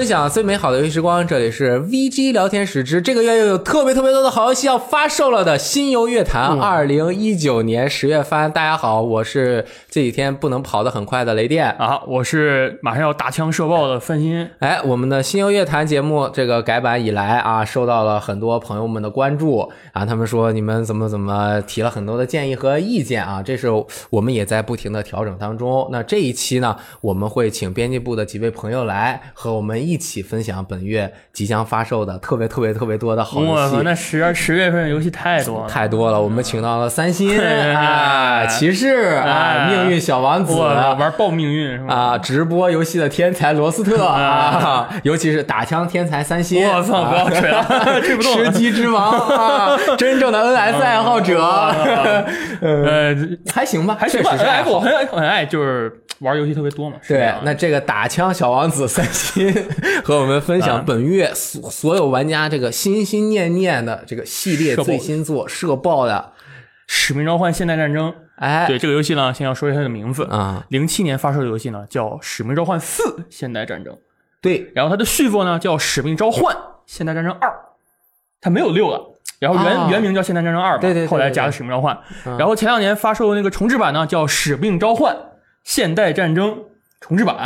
分享最美好的游戏时光，这里是 VG 聊天室之这个月又有特别特别多的好游戏要发售了的新游乐坛二零一九年十月番。大家好，我是这几天不能跑得很快的雷电。啊，我是马上要打枪射爆的范鑫。哎，我们的新游乐坛节目这个改版以来啊，受到了很多朋友们的关注啊。他们说你们怎么怎么提了很多的建议和意见啊，这是我们也在不停的调整当中。那这一期呢，我们会请编辑部的几位朋友来和我们一起分享本月即将发售的特别特别特别多的好游戏我，。那十十月份游戏太多了，太多了，我们请到了三星啊、哎骑士啊、哎命运小王子玩爆命运是吧？啊，直播游戏的天才罗斯特啊，尤其是打枪天才三星，我操，不要吹了，吹不动吃。鸡之王啊，真正的 NS 爱好者，呃，还行吧，还。确实是爱好。很很爱就是玩游戏特别多嘛。对，那这个打枪小王子三星 和我们分享啊本月所所有玩家这个心心念念的这个系列最新作社爆的，使命召唤：现代战争。哎，对这个游戏呢，先要说一下它的名字。啊，零七年发售的游戏呢，叫《使命召唤四：现代战争》，对，然后它的续作呢叫《使命召唤：现代战争二》，它没有六了。然后原、啊原名叫《现代战争二》嘛，对对对后来加了使命召唤》嗯然后前两年发售的那个重置版呢，叫《使命召唤：现代战争重制版》，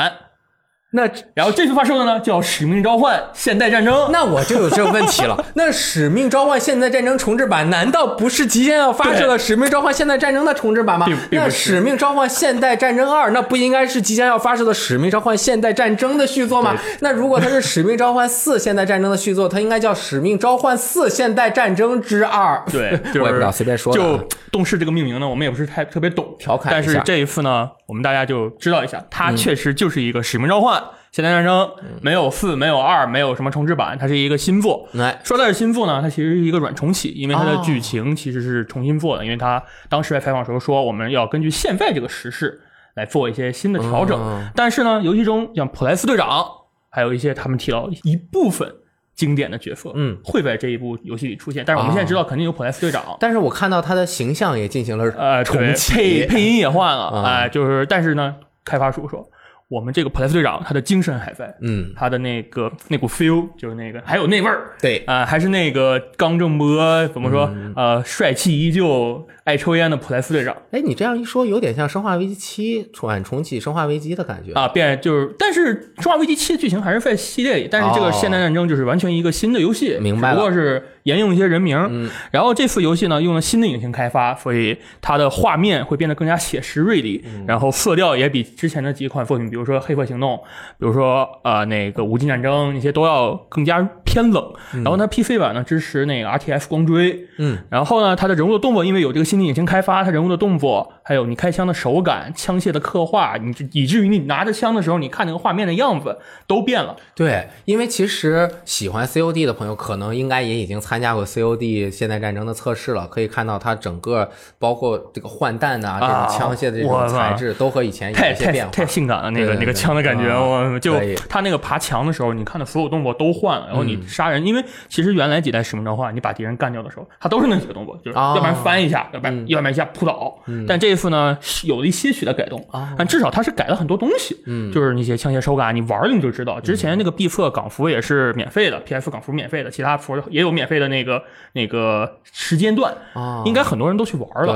那然后这次发售的呢叫《使命召唤：现代战争》。那我就有这个问题了。那《使命召唤：现代战争重置版》难道不是即将要发售的《使命召唤：现代战争》的重置版吗那《使命召唤：现代战争二》那不应该是即将要发售的《使命召唤：现代战争》的续作吗？那如果它是《使命召唤四：现代战争》的续作，它应该叫《使命召唤四：现代战争之二》。对，就是 我也不知道随便说就动视这个命名呢，我们也不是太特别懂，调侃但是这一次呢，我们大家就知道一下，它嗯确实就是一个使命召唤、现代战争，没有四，没有二，没有什么重置版，它是一个新作。来，说它是新作呢，它其实是一个软重启，因为它的哦剧情其实是重新做的，因为它当时在采访时候说，我们要根据现在这个时事来做一些新的调整。嗯但是呢，游戏中像普莱斯队长，还有一些他们提到一部分经典的角色，嗯，会在这一部游戏里出现。但是我们现在知道肯定有普莱斯队长，但是我看到他的形象也进行了呃，重启，配配音也换了，啊哎、就是但是呢，开发署说我们这个普莱斯队长他的精神还在，嗯，他的那个那股 feel 就是那个还有那味儿。对，啊、还是那个刚正不阿怎么说？嗯呃，帅气依旧、爱抽烟的普莱斯队长哎，你这样一说，有点像《生化危机七》软重启《生化危机》的感觉啊，变就是，但是《生化危机七》的剧情还是在系列里，但是这个哦现代战争就是完全一个新的游戏，明白了只不过是沿用一些人名。嗯然后这次游戏呢，用了新的引擎开发，所以它的画面会变得更加写实锐利，嗯然后色调也比之前的几款作品，比如说《黑客行动》，比如说呃那个《无尽战争》那些都要更加偏冷。然后它 PC 版呢支持那个 RTF 光追，嗯，然后呢，它的人物的动作因为有这个新的引擎开发，它人物的动作，还有你开枪的手感、枪械的刻画，你就以至于你拿着枪的时候，你看那个画面的样子都变了。对，因为其实喜欢 COD 的朋友，可能应该也已经参加过 COD 现代战争的测试了，可以看到它整个包括这个换弹呐、这啊种枪械的这种材质，都和以前有太太一些变化。太性感了，那个那个枪的感觉，就他那个爬墙的时候，你看的所有动作都换了，然后你嗯杀人，因为其实原来几代使命召唤，你把敌人干掉的时候，它都是那几个动作，就是啊要不然翻一下，要不然嗯要不然一下扑倒。但这一次呢，有了一些许的改动，啊但至少它是改了很多东西，嗯。就是那些枪械手感，你玩了你就知道。之前那个必测港服也是免费的，PS 港服免费的，其他服也有免费的那个那个时间段，啊，应该很多人都去玩了。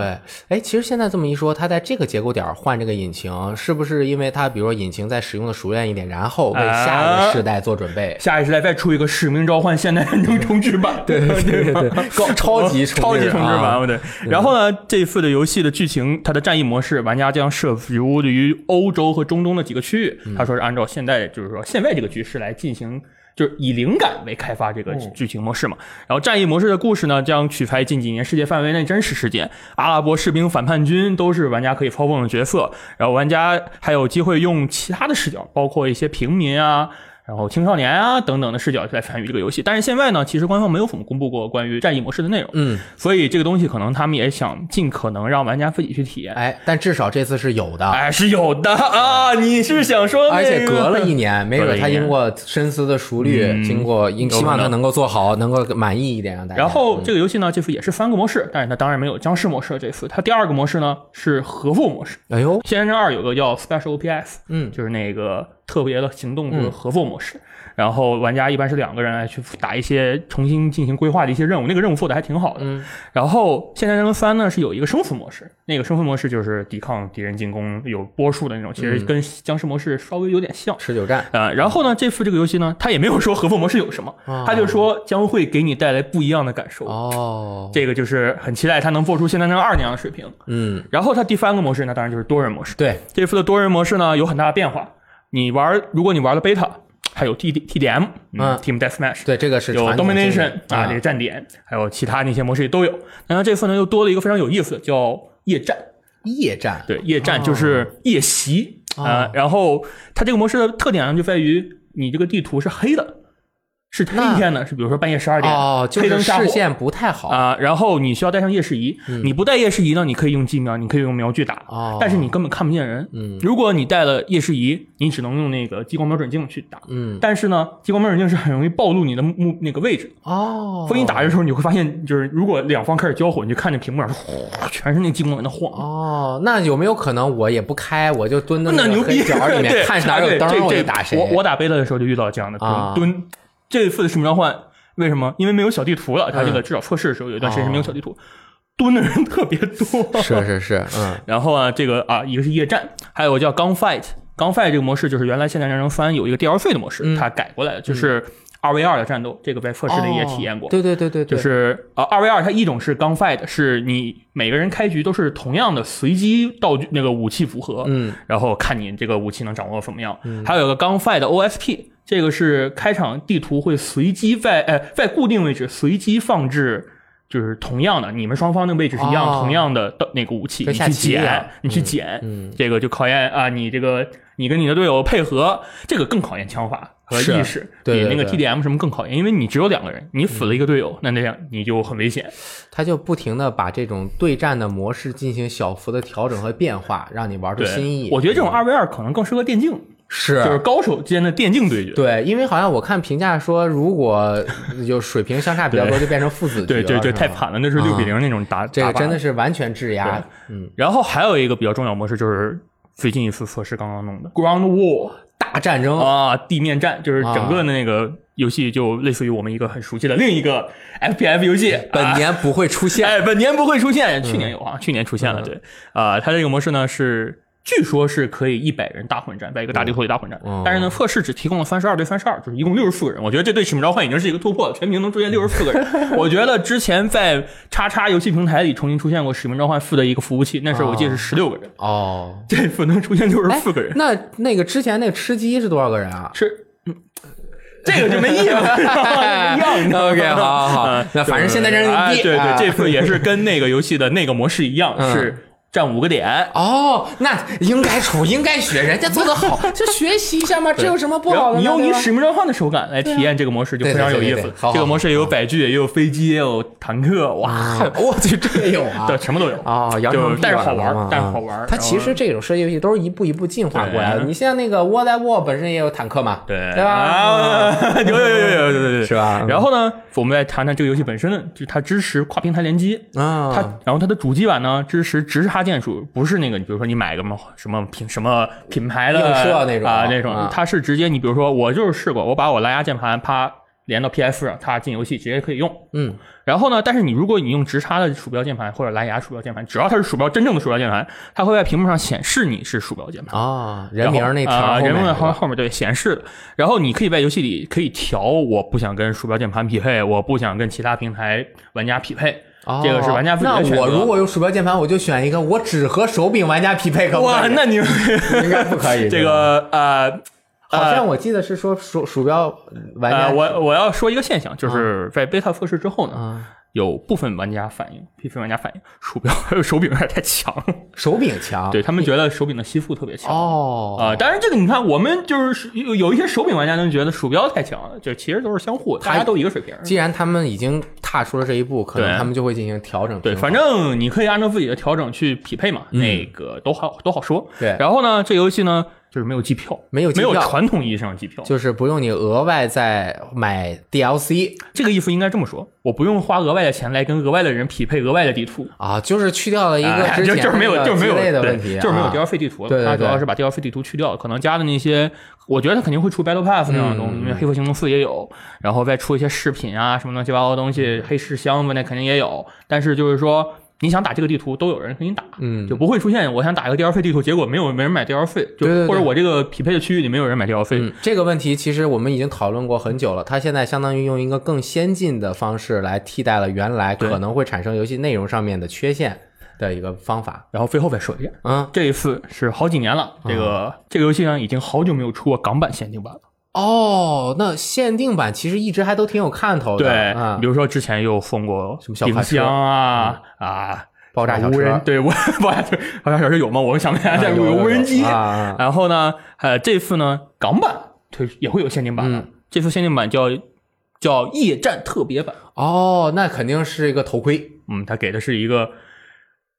对，哎，其实现在这么一说，它在这个节骨点换这个引擎，是不是因为它比如说引擎在使用的熟练一点，然后为下一个世代做准备？下一时代再出一个《使命召唤：现代战争重置版》，对对对对对，高超级超级置重置版，啊。对。然后呢，这一次的游戏的剧情，它的战役模式，玩家将设服于欧洲和中东的几个区域。他说是按照现在就是说现在这个局势来进行。就是以灵感为开发这个剧情模式嘛，然后战役模式的故事呢，将取材近几年世界范围内真实事件，阿拉伯士兵、反叛军都是玩家可以操纵的角色，然后玩家还有机会用其他的视角，包括一些平民啊，然后青少年啊等等的视角来参与这个游戏。但是现在呢，其实官方没有怎么公布过关于战役模式的内容，嗯，所以这个东西可能他们也想尽可能让玩家自己去体验。哎，但至少这次是有的。哎，是有的啊！你是想说、那个，而且隔了一年，没准他经过深思的熟虑，嗯经过应希望他能能够做好，能够满意一点，让大家。然后嗯这个游戏呢，这次也是三个模式，但是它当然没有僵尸模式。这次它第二个模式呢是合作模式。哎呦，《仙人针二》有个叫 Special OPS，嗯就是那个特别的行动嗯就是合作模式。然后玩家一般是两个人来去打一些重新进行规划的一些任务，那个任务做的还挺好的。嗯然后《现代战争三》呢是有一个生存模式，那个生存模式就是抵抗敌人进攻有波数的那种，其实跟僵尸模式稍微有点像。持久战啊、然后呢，这次这个游戏呢，它也没有说合作模式有什么，哦它就说将会给你带来不一样的感受。哦，这个就是很期待它能做出《现代战争二》那样的水平。嗯，然后它第三个模式呢，当然就是多人模式。对，这次的多人模式呢有很大的变化。你玩，如果你玩了 beta，还有 T D T D M，嗯。Team Deathmatch，对，这个是有 Domination 啊，这个站点，还有其他那些模式也都有。然后这次呢又多了一个非常有意思的，叫夜战。夜战，对，夜战就是夜袭哦。啊、然后它这个模式的特点呢就在于你这个地图是黑的，是黑那天呢，是比如说半夜十二点，哦，就是黑灯瞎火视线不太好啊、然后你需要带上夜视仪，你不带夜视仪呢，你可以用机瞄，你可以用瞄具打，哦但是你根本看不见人。嗯如果你带了夜视仪，你只能用那个激光瞄准镜去打。嗯，但是呢，激光瞄准镜是很容易暴露你的目那个位置，哦，所以你打的时候你会发现，就是如果两方开始交火，你就看着屏幕上哗全是那激光在那晃。哦，那有没有可能我也不开，我就蹲在个那牛逼！黑角里面 对看哪有灯，我这这就打谁？我我打贝勒的时候就遇到这样的啊蹲蹲。这次的使命召唤为什么？因为没有小地图了，它这个嗯至少测试的时候有一段时间是没有小地图，蹲的人特别多。是是是，嗯 然后啊，这个啊，一个是夜战，还有叫 Gunfight。Gunfight 这个模式就是原来《现代战争三》有一个 DLC 的模式，嗯它改过来的，就是二 v 二的战斗。这个在测试里也体验过。哦对对对对，对就是啊，二 v 二它一种是 gunfight，是你每个人开局都是同样的随机道具那个武器组合，嗯，然后看你这个武器能掌握怎么样。还有一个 gunfight 的 OSP，这个是开场地图会随机在呃在固定位置随机放置。就是同样的，你们双方的位置是一样，哦。同样的的那个武器，你去捡，你去捡，嗯。这个就考验啊，你这个你跟你的队友配合，这个更考验枪法和意识，比那个 TDM 什么更考验，因为你只有两个人，你死了一个队友，那那样你就很危险。他就不停的把这种对战的模式进行小幅的调整和变化，让你玩出，新意。我觉得这种二 v 二可能更适合电竞，是。就是高手之间的电竞对决。对，因为好像我看评价说，如果就水平相差比较多，就变成父子对对，了。这这是吧太惨了，那是六比零那种打，这个真的是完全质押。嗯，然后还有一个比较重要模式就是最近一次测试刚刚弄的。Ground War 大战争。啊，地面战，就是整啊个的那个游戏就类似于我们一个很熟悉的另一个 FPS 游戏，啊本年不会出现。哎，本年不会出现，去年有啊，去年出现了，对。啊，它这个模式呢是。据说是可以一百人大混战，在一个大地图里大混战，哦但是呢，测试只提供了三十二对三十二，就是一共六十四个人。我觉得这对使命召唤已经是一个突破了，全屏能出现六十四个人。我觉得之前在叉叉游戏平台里重新出现过使命召唤四的一个服务器，那时候我记得是十六个人，哦，这次能出现六十四个人，那那个之前那个吃鸡是多少个人啊？是。嗯这个就没意思了，不 一样。OK，好好好嗯那反正现在这人哎对对这次也是跟那个游戏的那个模式一样，嗯是占五个点，哦，那应该出，应该学，人家做的好，就学习一下嘛，这有什么不好的呢？你用你使命召唤的手感来体验这个模式，就非常有意思。这个模式也有载具，也有飞机，也有坦克，哇，啊我去，这也有啊对，。什么都有。哦，扬就但是好玩但是好玩它其实这种射击游戏都是一步一步进化过来的。你像那个窝在沃本身也有坦克嘛，对对吧？啊，有有有有有是吧然后呢，我们再谈谈这个游戏本身，就是它支持跨平台联机。啊，它，然后它的主机版呢支持直插键鼠，不是那个，你比如说你买个什么什么品什么品牌的映射那种啊那种啊，它是直接你比如说我就是试过，我把我蓝牙键盘啪连到 PS 上，它进游戏直接可以用。嗯，然后呢，但是你如果你用直插的鼠标键盘或者蓝牙鼠标键盘，只要它是鼠标真正的鼠标键盘，它会在屏幕上显示你是鼠标键盘。啊，人名那条啊、人名后后面对显示的，然后你可以在游戏里可以调，我不想跟鼠标键盘匹配，我不想跟其他平台玩家匹配，哦这个是玩家自己的选择。那我如果用鼠标键盘，我就选一个我只和手柄玩家匹配，可不哇，可以？那你 应该不可以。这个呃好像我记得是说鼠鼠标玩家呃，我我要说一个现象，就是在 beta 测试之后呢，啊有部分玩家反映部分玩家反映鼠标还有手柄有点太强，手柄强，对他们觉得手柄的吸附特别强。哦啊、当然这个你看，我们就是有有一些手柄玩家能觉得鼠标太强了，就其实都是相互，大家都一个水平。既然他们已经踏出了这一步，可能他们就会进行调整。对，反正你可以按照自己的调整去匹配嘛，那个都好都好说。对然后呢，这游戏呢就是没有机票，没有机票没有传统意义上的机票。就是不用你额外再买 DLC 这个意思应该这么说，我不用花额外的钱来跟额外的人匹配额外的地图。啊，就是去掉了一个哎之前就就是没有就是没有鸡肋的对问题，就是没有啊 DLC 地图了。对对对它主要是把 DLC 地图去掉，可能加的那些，我觉得它肯定会出 Battle Pass 那样的东西，嗯因为黑客行动四也有，然后再出一些饰品啊什么乱七八糟的东嗯西，黑市箱子那肯定也有。但是就是说，你想打这个地图，都有人给你打，嗯就不会出现我想打一个 DLC 地图，结果没有没人买 DLC，就对对对或者我这个匹配的区域里没有人买 DLC。嗯，这个问题其实我们已经讨论过很久了。它现在相当于用一个更先进的方式来替代了原来可能会产生游戏内容上面的缺陷的一个方法。然后最后再说一遍，嗯，这一次是好几年了，这个、这个游戏呢已经好久没有出过港版限定版了。哦，那限定版其实一直还都挺有看头的。对，啊比，如说之前又封过什么冰箱啊、啊，爆炸小无人车，对我爆炸车，爆炸小车有吗？我想不起来，啊但有有无人机。然后呢，呃，这次呢港版推也会有限定版，嗯这次限定版叫叫夜战特别版。哦，那肯定是一个头盔。嗯，它给的是一个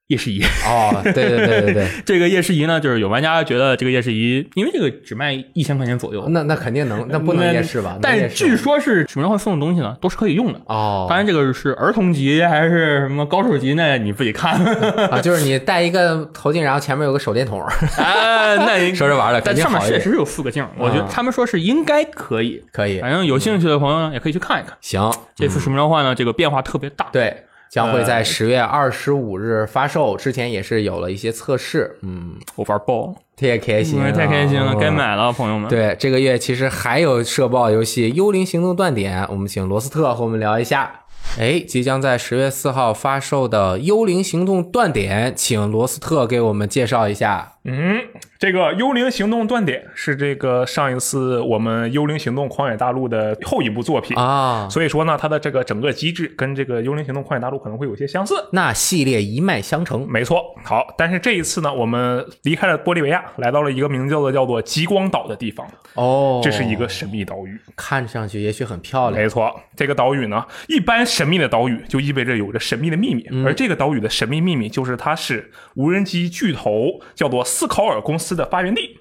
夜视仪。哦，对对对对对，这个夜视仪呢，就是有玩家觉得这个夜视仪，因为这个只卖一千块钱左右，那那肯定能，那不能夜视吧？但据说是使命召唤送的东西呢，都是可以用的。哦，当然，这个是儿童级还是什么高手级呢？你自己看。啊，就是你戴一个头镜，然后前面有个手电筒，啊，那说着玩的，但上面。确实有四个镜，我觉得啊他们说是应该可以。可以，反正有兴趣的朋友呢，也可以去看一看。行，这次使命召唤呢，这个变化特别大。对，将会呃在十月二十五日发售。之前也是有了一些测试，嗯，我玩爆，太开心了，太开心了，哦该。买了，朋友们。对，这个月其实还有社爆游戏《幽灵行动：断点》，我们请罗斯特和我们聊一下。哎，即将在十月四号发售的《幽灵行动：断点》，请罗斯特给我们介绍一下。嗯，这个《幽灵行动：断点》是这个上一次我们《幽灵行动：狂野大陆》的后一部作品啊所以说呢，它的这个整个机制跟这个《幽灵行动：狂野大陆》可能会有些相似。那系列一脉相承，没错，好，但是这一次呢，我们离开了玻利维亚，来到了一个名叫做叫做极光岛的地方。哦，这是一个神秘岛屿。看上去也许很漂亮，没错，这个岛屿呢，一般神秘的岛屿就意味着有着神秘的秘密，而这个岛屿的神秘秘密就是它是无人机巨头叫做斯考尔公司的发源地。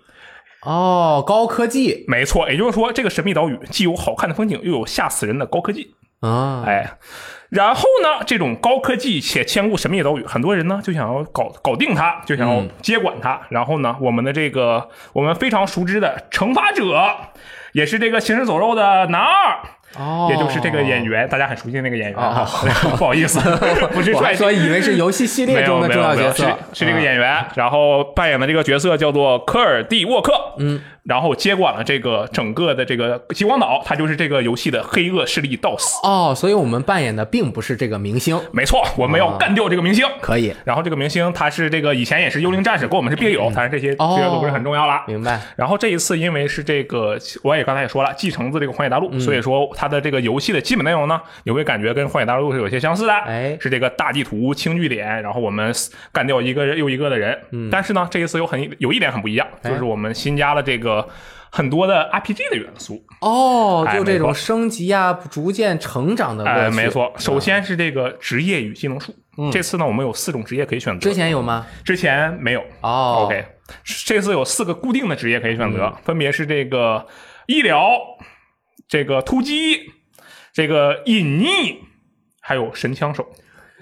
哦，高科技没错，也就是说，这个神秘岛屿既有好看的风景，又有吓死人的高科技。啊，哎，然后呢，这种高科技且兼顾神秘的岛屿，很多人呢就想要搞搞定它，就想要接管它。然后呢，我们的这个我们非常熟知的惩罚者，也是这个行尸走肉的男二。哦，也就是这个演员，大家很熟悉的那个演员啊，不好意思，不是帅说以为是游戏系列中的重要角色，是是这个啊演员，然后扮演的这个角色叫做科尔蒂沃克，嗯，然后接管了这个整个的这个极光岛，他就是这个游戏的黑恶势力 DOS。哦，所以我们扮演的并不是这个明星，没错，我们要干掉这个明星。可以然后这个明星他是这个以前也是幽灵战士，跟我们是病友，但是这些哦这些都不是很重要了。明白？然后这一次因为是这个，我也刚才也说了，继承自这个荒野大陆，嗯所以说它的这个游戏的基本内容呢，你会感觉跟荒野大陆是有些相似的。哎是这个大地图轻据点，然后我们干掉一个又一个的人。嗯，但是呢，这一次有很有一点很不一样，哎就是我们新加了这个很多的 RPG 的元素。哦，哎就这种升级啊，逐渐成长的乐哎，没错，首先是这个职业与技能树。这次呢，我们有四种职业可以选择。之前有吗？之前没有。哦 OK，这次有四个固定的职业可以选择，分别是这个医疗、这个突击、这个隐匿，还有神枪手。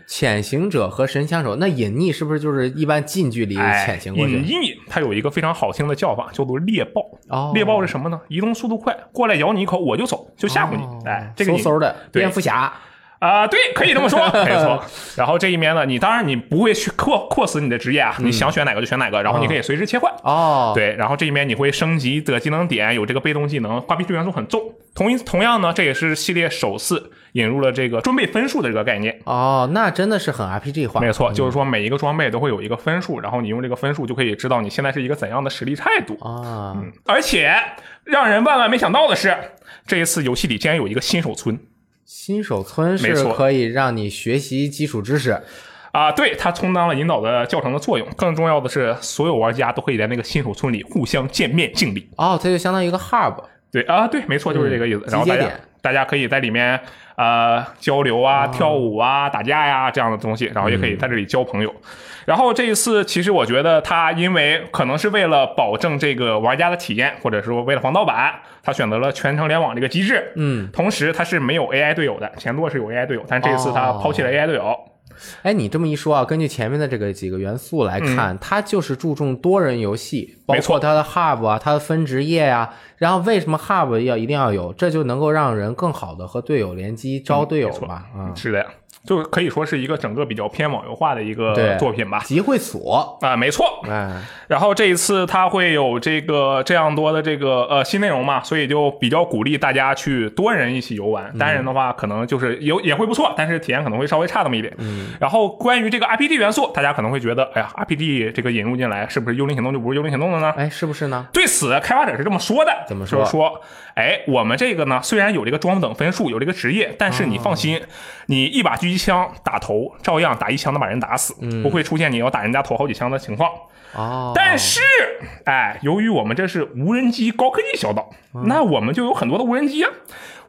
潜行者和神枪手，那隐匿是不是就是一般近距离哎潜行过去？隐匿它有一个非常好听的叫法，叫做猎豹。哦，猎豹是什么呢？移动速度快，过来咬你一口我就走，就吓唬你。哦哎，这个隐嗖嗖的蝙蝠侠啊、对，可以这么说，没错。然后这一面呢，你当然你不会去扩扩死你的职业啊，你想选哪个就选哪个，然后你可以随时切换。哦，，对，然后这一面你会升级的技能点，有这个被动技能，RPG 元素很重。同一同样呢，这也是系列首次引入了这个装备分数的这个概念。哦，那真的是很 RPG 化，没错，就是说每一个装备都会有一个分数，然后你用这个分数就可以知道你现在是一个怎样的实力态度。啊，嗯而且让人万万没想到的是，这一次游戏里竟然有一个新手村新手村是可以让你学习基础知识，啊！对，它充当了引导的教程的作用。更重要的是，所有玩家都可以在那个新手村里互相见面敬礼。哦，它就相当于一个 hub，对啊，对，没错，就是这个意思。然后大家大家可以在里面呃交流啊、跳舞啊、打架呀这样的东西，然后也可以在这里交朋友。然后这一次，其实我觉得他因为可能是为了保证这个玩家的体验，或者说为了防盗版，他选择了全程联网这个机制。嗯，同时他是没有 AI 队友的，前作是有 AI 队友，但这次他抛弃了 AI 队友。哎，你这么一说啊，根据前面的这个几个元素来看，它就是注重多人游戏，没错。括它的 Hub 啊，它的分职业呀、然后为什么 Hub 要一定要有？这就能够让人更好的和队友联机，招队友嘛，啊、是的，就可以说是一个整个比较偏网游化的一个作品吧。集会所，啊、没错。哎，然后这一次它会有这个这样多的这个呃新内容嘛，所以就比较鼓励大家去多人一起游玩。单人的话，可能就是有也会不错，但是体验可能会稍微差那么一点。嗯。然后关于这个 RPG 元素，大家可能会觉得，哎呀，RPG 这个引入进来，是不是幽灵行动就不是幽灵行动了呢？哎，是不是呢？对此，开发者是这么说的，怎么说就是说，哎，我们这个呢，虽然有这个装等分数，有这个职业，但是你放心，你一把狙击枪打头，照样打一枪能把人打死，不会出现你要打人家头好几枪的情况。哦，但是，哎，由于我们这是无人机高科技小岛，嗯那我们就有很多的无人机啊。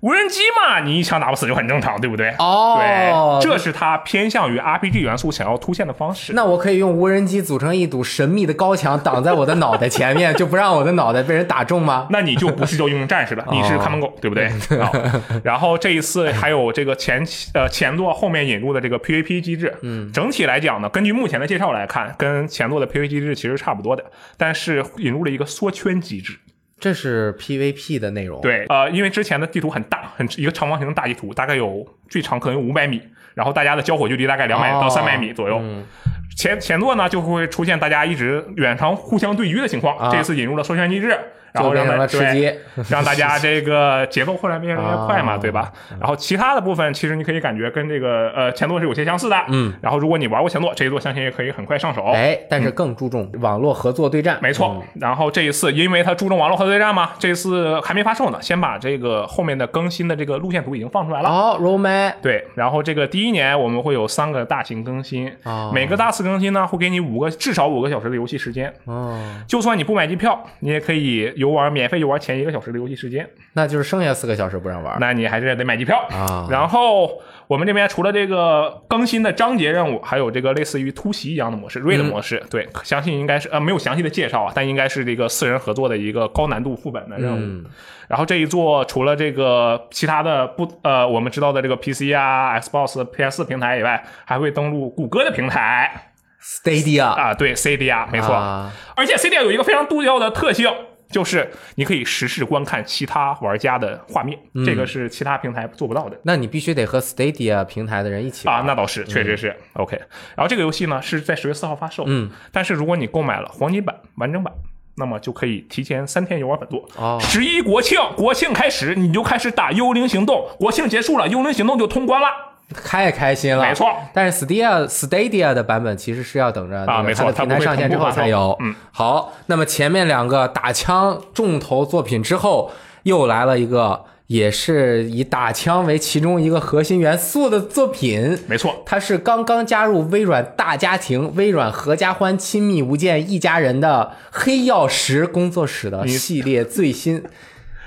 无人机嘛，你一枪打不死就很正常，对不对？哦对，这是它偏向于 RPG 元素想要突现的方式。那我可以用无人机组成一堵神秘的高墙，挡在我的脑袋前面，就不让我的脑袋被人打中吗？那你就不是叫英雄战士了，你是看门狗，对不对？好 然后这一次还有这个前呃前作后面引入的这个 PVP 机制，嗯，整体来讲呢，根据目前的介绍来看，跟前作的 PVP 机制其实差不多的，但是引入了一个缩圈机制。这是 PVP 的内容。，对，呃，因为之前的地图很大，很一个长方形的大地图，大概有最长可能有五百米，然后大家的交火距离大概两百哦到三百米左右。嗯前前作呢就会出现大家一直远程互相对狙的情况，啊这次引入了缩圈机制，然后让大对了吃鸡。让大家 这个节奏后来变得越来越快嘛，哦对吧？然后其他的部分其实你可以感觉跟这个呃前作是有些相似的，嗯。然后如果你玩过前作，这一作相信也可以很快上手。哎，但是更注重网络合作对战。没错，然后这一次因为它注重网络合作对战嘛，这次还没发售呢，先把这个后面的更新的这个路线图已经放出来了。好，Roman 对，然后这个第一年我们会有三个大型更新，哦每个大次更新呢会给你五个至少五个小时的游戏时间，哦，就算你不买机票，你也可以游玩免费游玩前一个小时的游戏时间，那就是剩下四个小时不让玩。那你还是得买机票啊然后我们这边除了这个更新的章节任务，还有这个类似于突袭一样的模式，raid 模式，对，相信应该是呃没有详细的介绍啊，但应该是这个四人合作的一个高难度副本的任务。嗯然后这一座除了这个其他的不呃我们知道的这个 PC 啊、Xbox、PS 平台以外，还会登录谷歌的平台，Stadia 啊，对，Cadia 没错，啊而且 CDIA 有一个非常独特的特性。就是你可以实时观看其他玩家的画面，这个是其他平台做不到的。那你必须得和 Stadia 平台的人一起玩啊，那倒是，确实是、OK。然后这个游戏呢是在十月四号发售，嗯，但是如果你购买了黄金版完整版，那么就可以提前三天游玩本作。哦十一国庆，国庆开始你就开始打幽灵行动，国庆结束了，幽灵行动就通关了。太开心了。没错，但是 Stadia Stadia 的版本其实是要等着那个啊没错平台上线之后才有。嗯，好，那么前面两个打枪重头作品之后，又来了一个也是以打枪为其中一个核心元素的作品。没错，它是刚刚加入微软大家庭、微软合家欢、亲密无间一家人的黑曜石工作室的系列最新。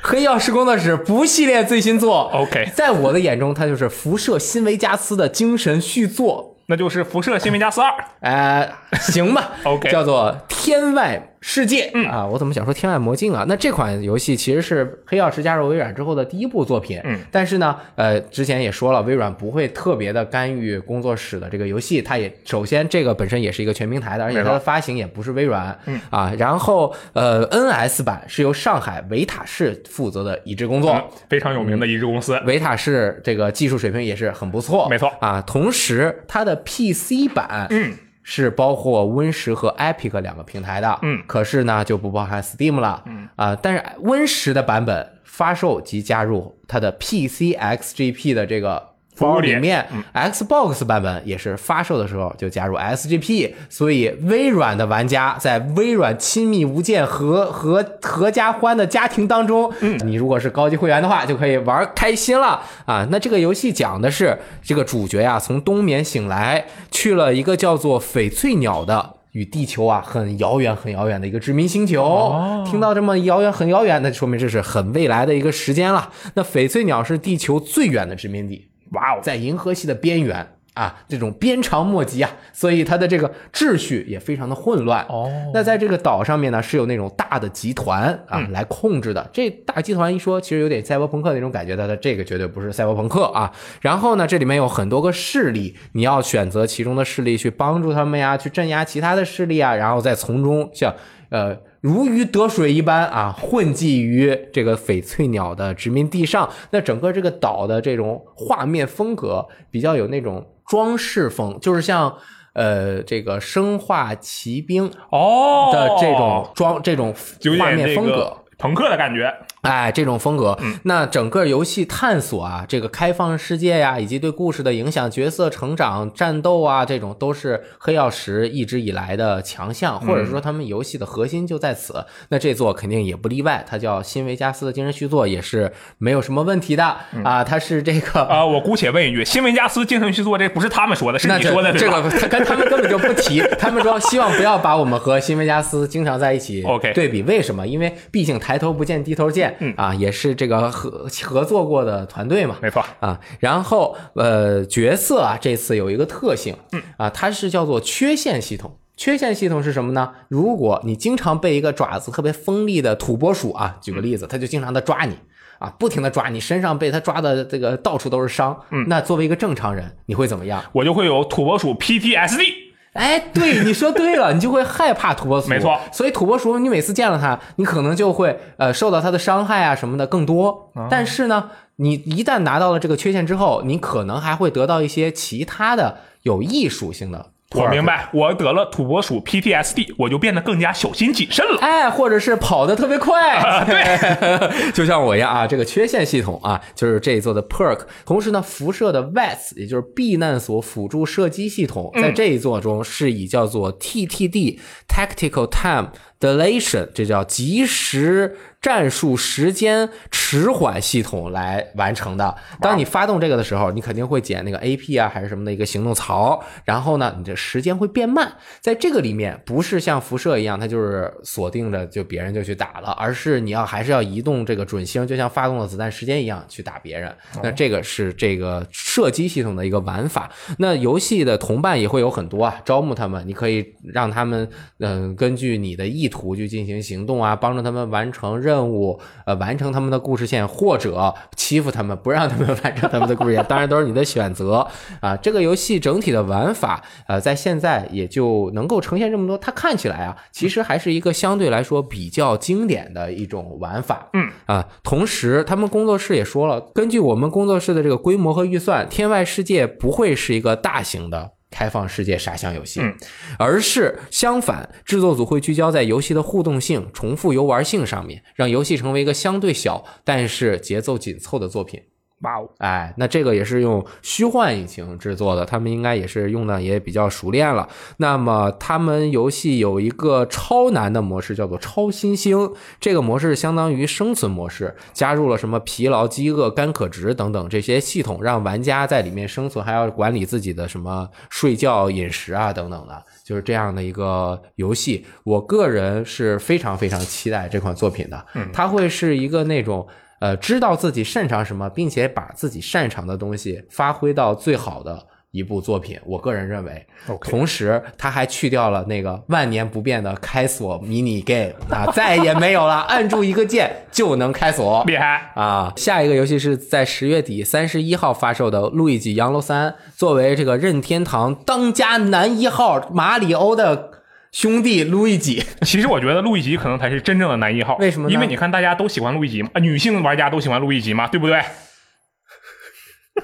黑曜石工作室不系列最新作 OK 在我的眼中，它就是辐射新维加斯的精神续作。那就是辐射新维加斯二。呃，行吧 OK 叫做《天外世界》啊，我怎么想说《天外魔镜》啊？那这款游戏其实是黑曜石加入微软之后的第一部作品，嗯，但是呢，呃，之前也说了，微软不会特别的干预工作室的这个游戏，它也首先这个本身也是一个全平台的，而且它的发行也不是微软，嗯啊，然后呃，NS 版是由上海维塔士负责的移植工作，嗯非常有名的移植公司。维塔士这个技术水平也是很不错，没错啊。同时，它的 PC 版，嗯，是包括 Win 十和 Epic 两个平台的，嗯可是呢就不包含 Steam 了，嗯啊，但是 Win 十的版本发售即加入它的 PC XGP 的这个。包里里面、Xbox 版本也是发售的时候就加入 SGP，所以微软的玩家在微软亲密无间和和合家欢的家庭当中，嗯，你如果是高级会员的话，就可以玩开心了啊。那这个游戏讲的是这个主角呀、从冬眠醒来，去了一个叫做翡翠鸟的。与地球啊很遥远、很遥远的一个殖民星球。哦听到这么遥远、很遥远，那说明这是很未来的一个时间了。那翡翠鸟是地球最远的殖民地，哇哦，在银河系的边缘啊，这种鞭长莫及啊，所以它的这个秩序也非常的混乱。哦，那在这个岛上面呢，是有那种大的集团啊、嗯来控制的。这大集团一说，其实有点赛博朋克那种感觉，但它这个绝对不是赛博朋克啊。然后呢，这里面有很多个势力，你要选择其中的势力去帮助他们呀，去镇压其他的势力啊，然后再从中像呃。如鱼得水一般啊，混迹于这个翡翠鸟的殖民地上。那整个这个岛的这种画面风格比较有那种装饰风，就是像呃这个《生化奇兵》哦的这种装、这种画面风格 个。朋克的感觉，哎，这种风格，嗯那整个游戏探索啊，这个开放世界呀、以及对故事的影响、角色成长、战斗啊，这种都是黑曜石一直以来的强项，或者说他们游戏的核心就在此。那这座肯定也不例外，它叫新维加斯的精神续作，也是没有什么问题的、啊。它是这个啊、我姑且问一句，新维加斯精神续作这不是他们说的，是那你说的，这个他跟他们根本就不提，他们说希望不要把我们和新维加斯经常在一起 OK 对比。为什么？因为毕竟抬头不见低头见，嗯啊，也是这个合合作过的团队嘛。没错，啊，然后呃，角色啊，这次有一个特性，嗯啊，它是叫做缺陷系统。缺陷系统是什么呢？如果你经常被一个爪子特别锋利的土拨鼠啊，举个例子，它就经常的抓你啊，不停的抓你，身上被它抓的这个到处都是伤。嗯那作为一个正常人，你会怎么样？我就会有土拨鼠 PTSD。哎，对，你说对了，你就会害怕土拨鼠。没错所以土拨鼠，你每次见了它，你可能就会呃受到它的伤害啊什么的更多。啊但是呢，你一旦拿到了这个缺陷之后，你可能还会得到一些其他的有益属性的。我明。白，我得了土拨鼠 PTSD，我就变得更加小心谨慎了。哎，或者是跑得特别快，对，就像我一样啊。这个缺陷系统啊，就是这一座的 perk。同时呢，辐射的 VETS，也就是避难所辅助射击系统，在这一座中是以叫做 TTD Tactical Time Dilation，这叫即时战术时间迟缓系统来完成的。当你发动这个的时候，你肯定会捡那个 AP 啊，还是什么的一个行动槽，然后呢，你的时间会变慢。在这个里面，不是像辐射一样，它就是锁定着就别人就去打了，而是你要还是要移动这个准星，就像发动了子弹时间一样去打别人。那这个是这个射击系统的一个玩法。那游戏的同伴也会有很多啊，招募他们，你可以让他们嗯、根据你的意图去进行行动啊，帮助他们完成任务，呃，完成他们的故事线，或者欺负他们，不让他们完成他们的故事线，当然都是你的选择啊。这个游戏整体的玩法，呃，在现在也就能够呈现这么多。它看起来啊，其实还是一个相对来说比较经典的一种玩法。嗯啊，同时他们工作室也说了，根据我们工作室的这个规模和预算，《天外世界》不会是一个大型的。开放世界傻箱游戏，嗯而是相反，制作组会聚焦在游戏的互动性、重复游玩性上面，让游戏成为一个相对小但是节奏紧凑的作品。哇哦，哎，那这个也是用虚幻引擎制作的，他们应该也是用的也比较熟练了。那么他们游戏有一个超难的模式，叫做超新星。这个模式相当于生存模式，加入了什么疲劳、饥饿、干渴值等等这些系统，让玩家在里面生存，还要管理自己的什么睡觉、饮食啊等等的，就是这样的一个游戏。我个人是非常非常期待这款作品的，它会是一个那种。呃，知道自己擅长什么，并且把自己擅长的东西发挥到最好的一部作品。我个人认为同时他还去掉了那个万年不变的开锁迷你 game 啊，再也没有了，按住一个键就能开锁。厉害！啊，下一个游戏是在十月底三十一号发售的《路易吉洋楼三》，作为这个任天堂当家男一号马里欧的兄弟路易吉，其实我觉得路易吉可能才是真正的男一号，为什么呢因为你看大家都喜欢路易吉嘛，啊女性玩家都喜欢路易吉嘛，对不对？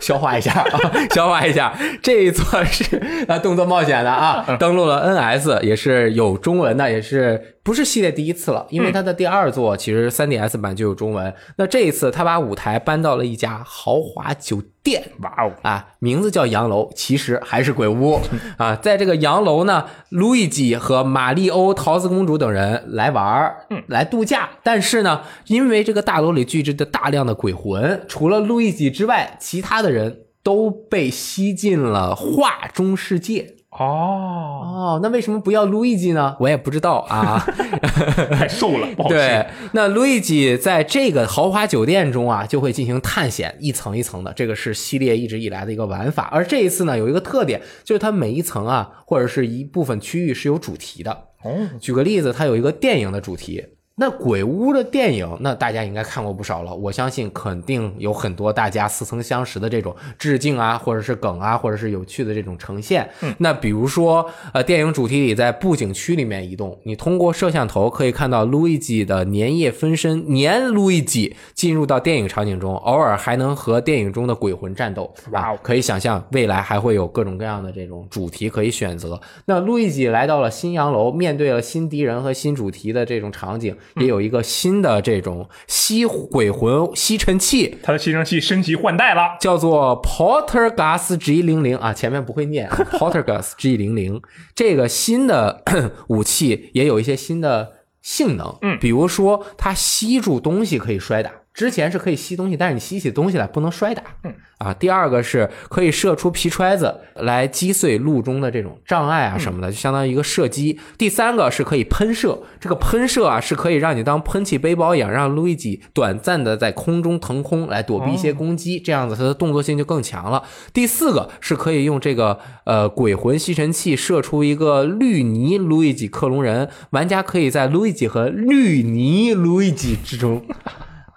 消化一下啊，消化一下。这一座是啊动作冒险的啊，登录了 NS，也是有中文的，也是不是系列第一次了？因为它的第二座其实 3DS 版就有中文。那这一次他把舞台搬到了一家豪华酒店。哇哦，啊，名字叫洋楼，其实还是鬼屋啊。在这个洋楼呢，路易吉和玛丽欧、桃子公主等人来玩儿，来度假。但是呢，因为这个大楼里聚集着大量的鬼魂，除了路易吉之外，其他的人都被吸进了画中世界。哦，哦，那为什么不要路易吉呢？我也不知道啊。太瘦了，不好吃。对，那路易吉在这个豪华酒店中啊，就会进行探险，一层一层的，这个是系列一直以来的一个玩法。而这一次呢，有一个特点，就是它每一层啊，或者是一部分区域是有主题的。哦，举个例子，它有一个电影的主题。那鬼屋的电影，那大家应该看过不少了。我相信肯定有很多大家似曾相识的这种致敬啊，或者是梗啊，或者是有趣的这种呈现。嗯，那比如说，呃，电影主题里在布景区里面移动，你通过摄像头可以看到路易吉的粘液分身粘路易吉进入到电影场景中，偶尔还能和电影中的鬼魂战斗。哇哦可以想象未来还会有各种各样的这种主题可以选择。那路易吉来到了新洋楼，面对了新敌人和新主题的这种场景，也有一个新的这种吸鬼魂吸尘器。它的吸尘器升级换代了。叫做 Poltergeist G 零零啊，前面不会念啊，Poltergeist G 零零这个新的 武器也有一些新的性能，嗯比如说它吸住东西可以摔打，之前是可以吸东西，但是你吸起东西来不能摔打，嗯啊，第二个是可以射出皮揣子来击碎路中的这种障碍啊什么的，就相当于一个射击。第三个是可以喷射，这个喷射啊是可以让你当喷气背包一样，让路易吉短暂的在空中腾空来躲避一些攻击，这样子他的动作性就更强了。第四个是可以用这个呃鬼魂吸尘器射出一个绿泥路易吉克隆人，玩家可以在路易吉和绿泥路易吉之中。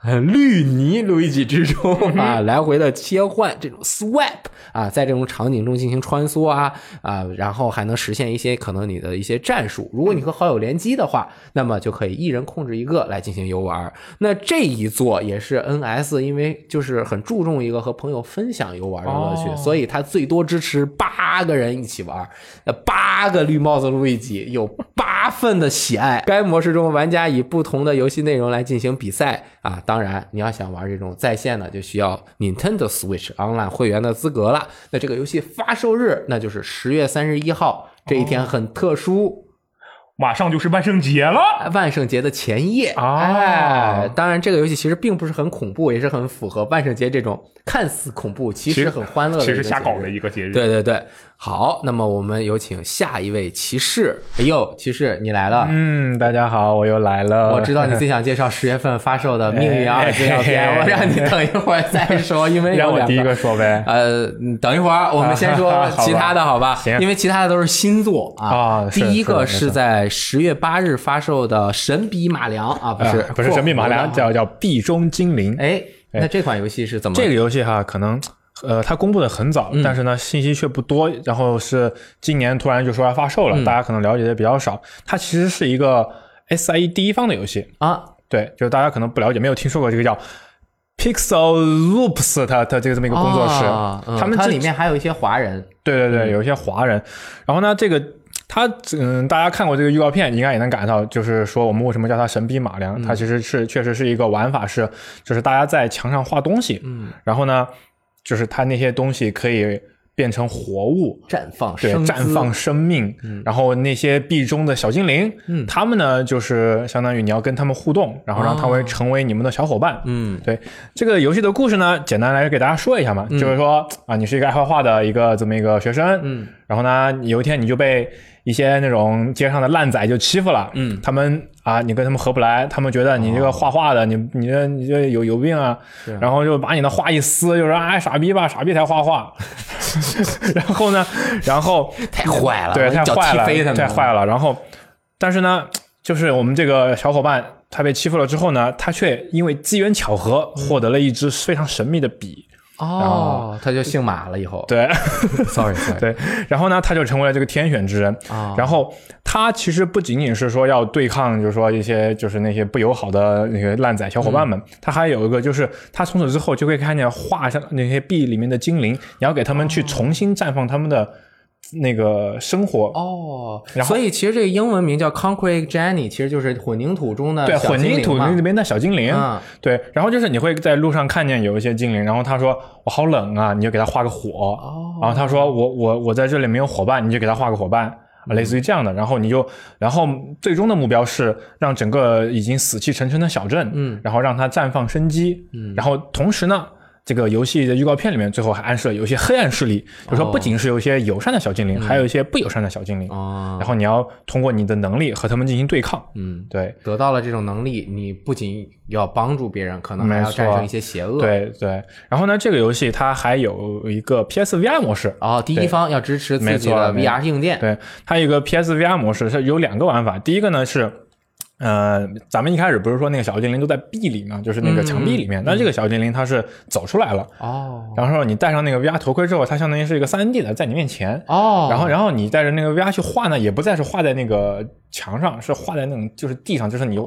呃 绿泥路易吉之中啊，来回的切换这种 swap 啊，在这种场景中进行穿梭啊啊，然后还能实现一些可能你的一些战术。如果你和好友联机的话，那么就可以一人控制一个来进行游玩。那这一座也是 NS，因为就是很注重一个和朋友分享游玩的乐趣，哦所以它最多支持八个人一起玩，呃，八个绿帽子路易吉有八份的喜爱。该模式中，玩家以不同的游戏内容来进行比赛啊。当然，你要想玩这种在线的，就需要 Nintendo Switch Online 会员的资格了。那这个游戏发售日，那就是十月三十一号，这一天很特殊。马上就是万圣节了，万圣节的前夜啊哎，当然这个游戏其实并不是很恐怖，也是很符合万圣节这种看似恐怖，其实很欢乐其。实瞎搞的一个节日。对对对，好，那么我们有请下一位骑士。哎呦，骑士你来了。嗯，大家好，我又来了。我知道你最想介绍十月份发售的《命运二》这套片，哎我让你等一会儿再说，因为让我第一个说呗。呃，嗯等一会儿，我们先说 其他的，好吧？行因为其他的都是新作啊。啊第一个是在十月八日发售的《神笔马良》啊，不是、啊不是神笔马良，叫叫壁中精灵。哎，那这款游戏是怎么？这个游戏哈，可能呃，它公布的很早，但是呢，信息却不多。然后是今年突然就说要发售了，大家可能了解的比较少。它其实是一个 SIE 第一方的游戏，啊，对，就是大家可能不了解，没有听说过这个叫 Pixel Loops，它它这个这么一个工作室，他们这里面还有一些华人，对对对，有一些华人。然后呢，这个他嗯，大家看过这个预告片，应该也能感到，就是说我们为什么叫它神笔马良，它其实是确实是一个玩法是，就是大家在墙上画东西，嗯，然后呢，就是它那些东西可以变成活物。绽放对，绽放生命，然后那些壁中的小精灵，嗯他们呢，就是相当于你要跟他们互动，然后让他们哦成为你们的小伙伴，嗯对这个游戏的故事呢，简单来给大家说一下嘛，就是说啊，你是一个爱画画的一个这么一个学生，嗯，然后呢，有一天你就被一些那种街上的烂仔就欺负了，嗯。他们啊，你跟他们合不来，他们觉得你这个画画的，你你这你这有有病啊，然后就把你的画一撕，就说哎傻逼吧，傻逼才画画，然后呢，然后太坏了，对，太坏了，太坏了。然后，但是呢，就是我们这个小伙伴他被欺负了之后呢，他却因为机缘巧合获得了一支非常神秘的笔。哦，他就姓马了以后，对，sorry sorry，对，然后呢，他就成为了这个天选之人。啊，然后他其实不仅仅是说要对抗，就是说一些就是那些不友好的那些烂仔小伙伴们，他还有一个就是他从此之后就会看见画上那些壁里面的精灵，你要给他们去重新绽放他们的那个生活。哦，然后所以其实这个英文名叫 Concrete Jenny，其实就是混凝土中的对，混凝土那边的小精灵，嗯。对，然后就是你会在路上看见有一些精灵，然后他说我好冷啊，你就给他画个火，哦。然后他说我我我在这里没有伙伴，你就给他画个伙伴，啊类似于这样的，然后你就，然后最终的目标是让整个已经死气沉沉的小镇，嗯，然后让它绽放生机，嗯。然后同时呢，这个游戏的预告片里面，最后还暗示了有一些黑暗势力，就说不仅是有一些友善的小精灵，还有一些不友善的小精灵。哦，然后你要通过你的能力和他们进行对抗。嗯，对得到了这种能力，你不仅要帮助别人，可能还要战胜一些邪恶。，对对。然后呢，这个游戏它还有一个 PSVR 模式。哦，第一方要支持自己的 VR 硬件。对，它有一个 PSVR 模式，它有两个玩法。第一个呢是。呃，咱们一开始不是说那个小精灵都在壁里嘛，就是那个墙壁里面。但这个小精灵它是走出来了，哦然后你戴上那个 VR 头盔之后，它相当于是一个 3D 的在你面前。哦，然后，然后你带着那个 VR 去画呢，也不再是画在那个墙上，是画在那种就是地上，就是你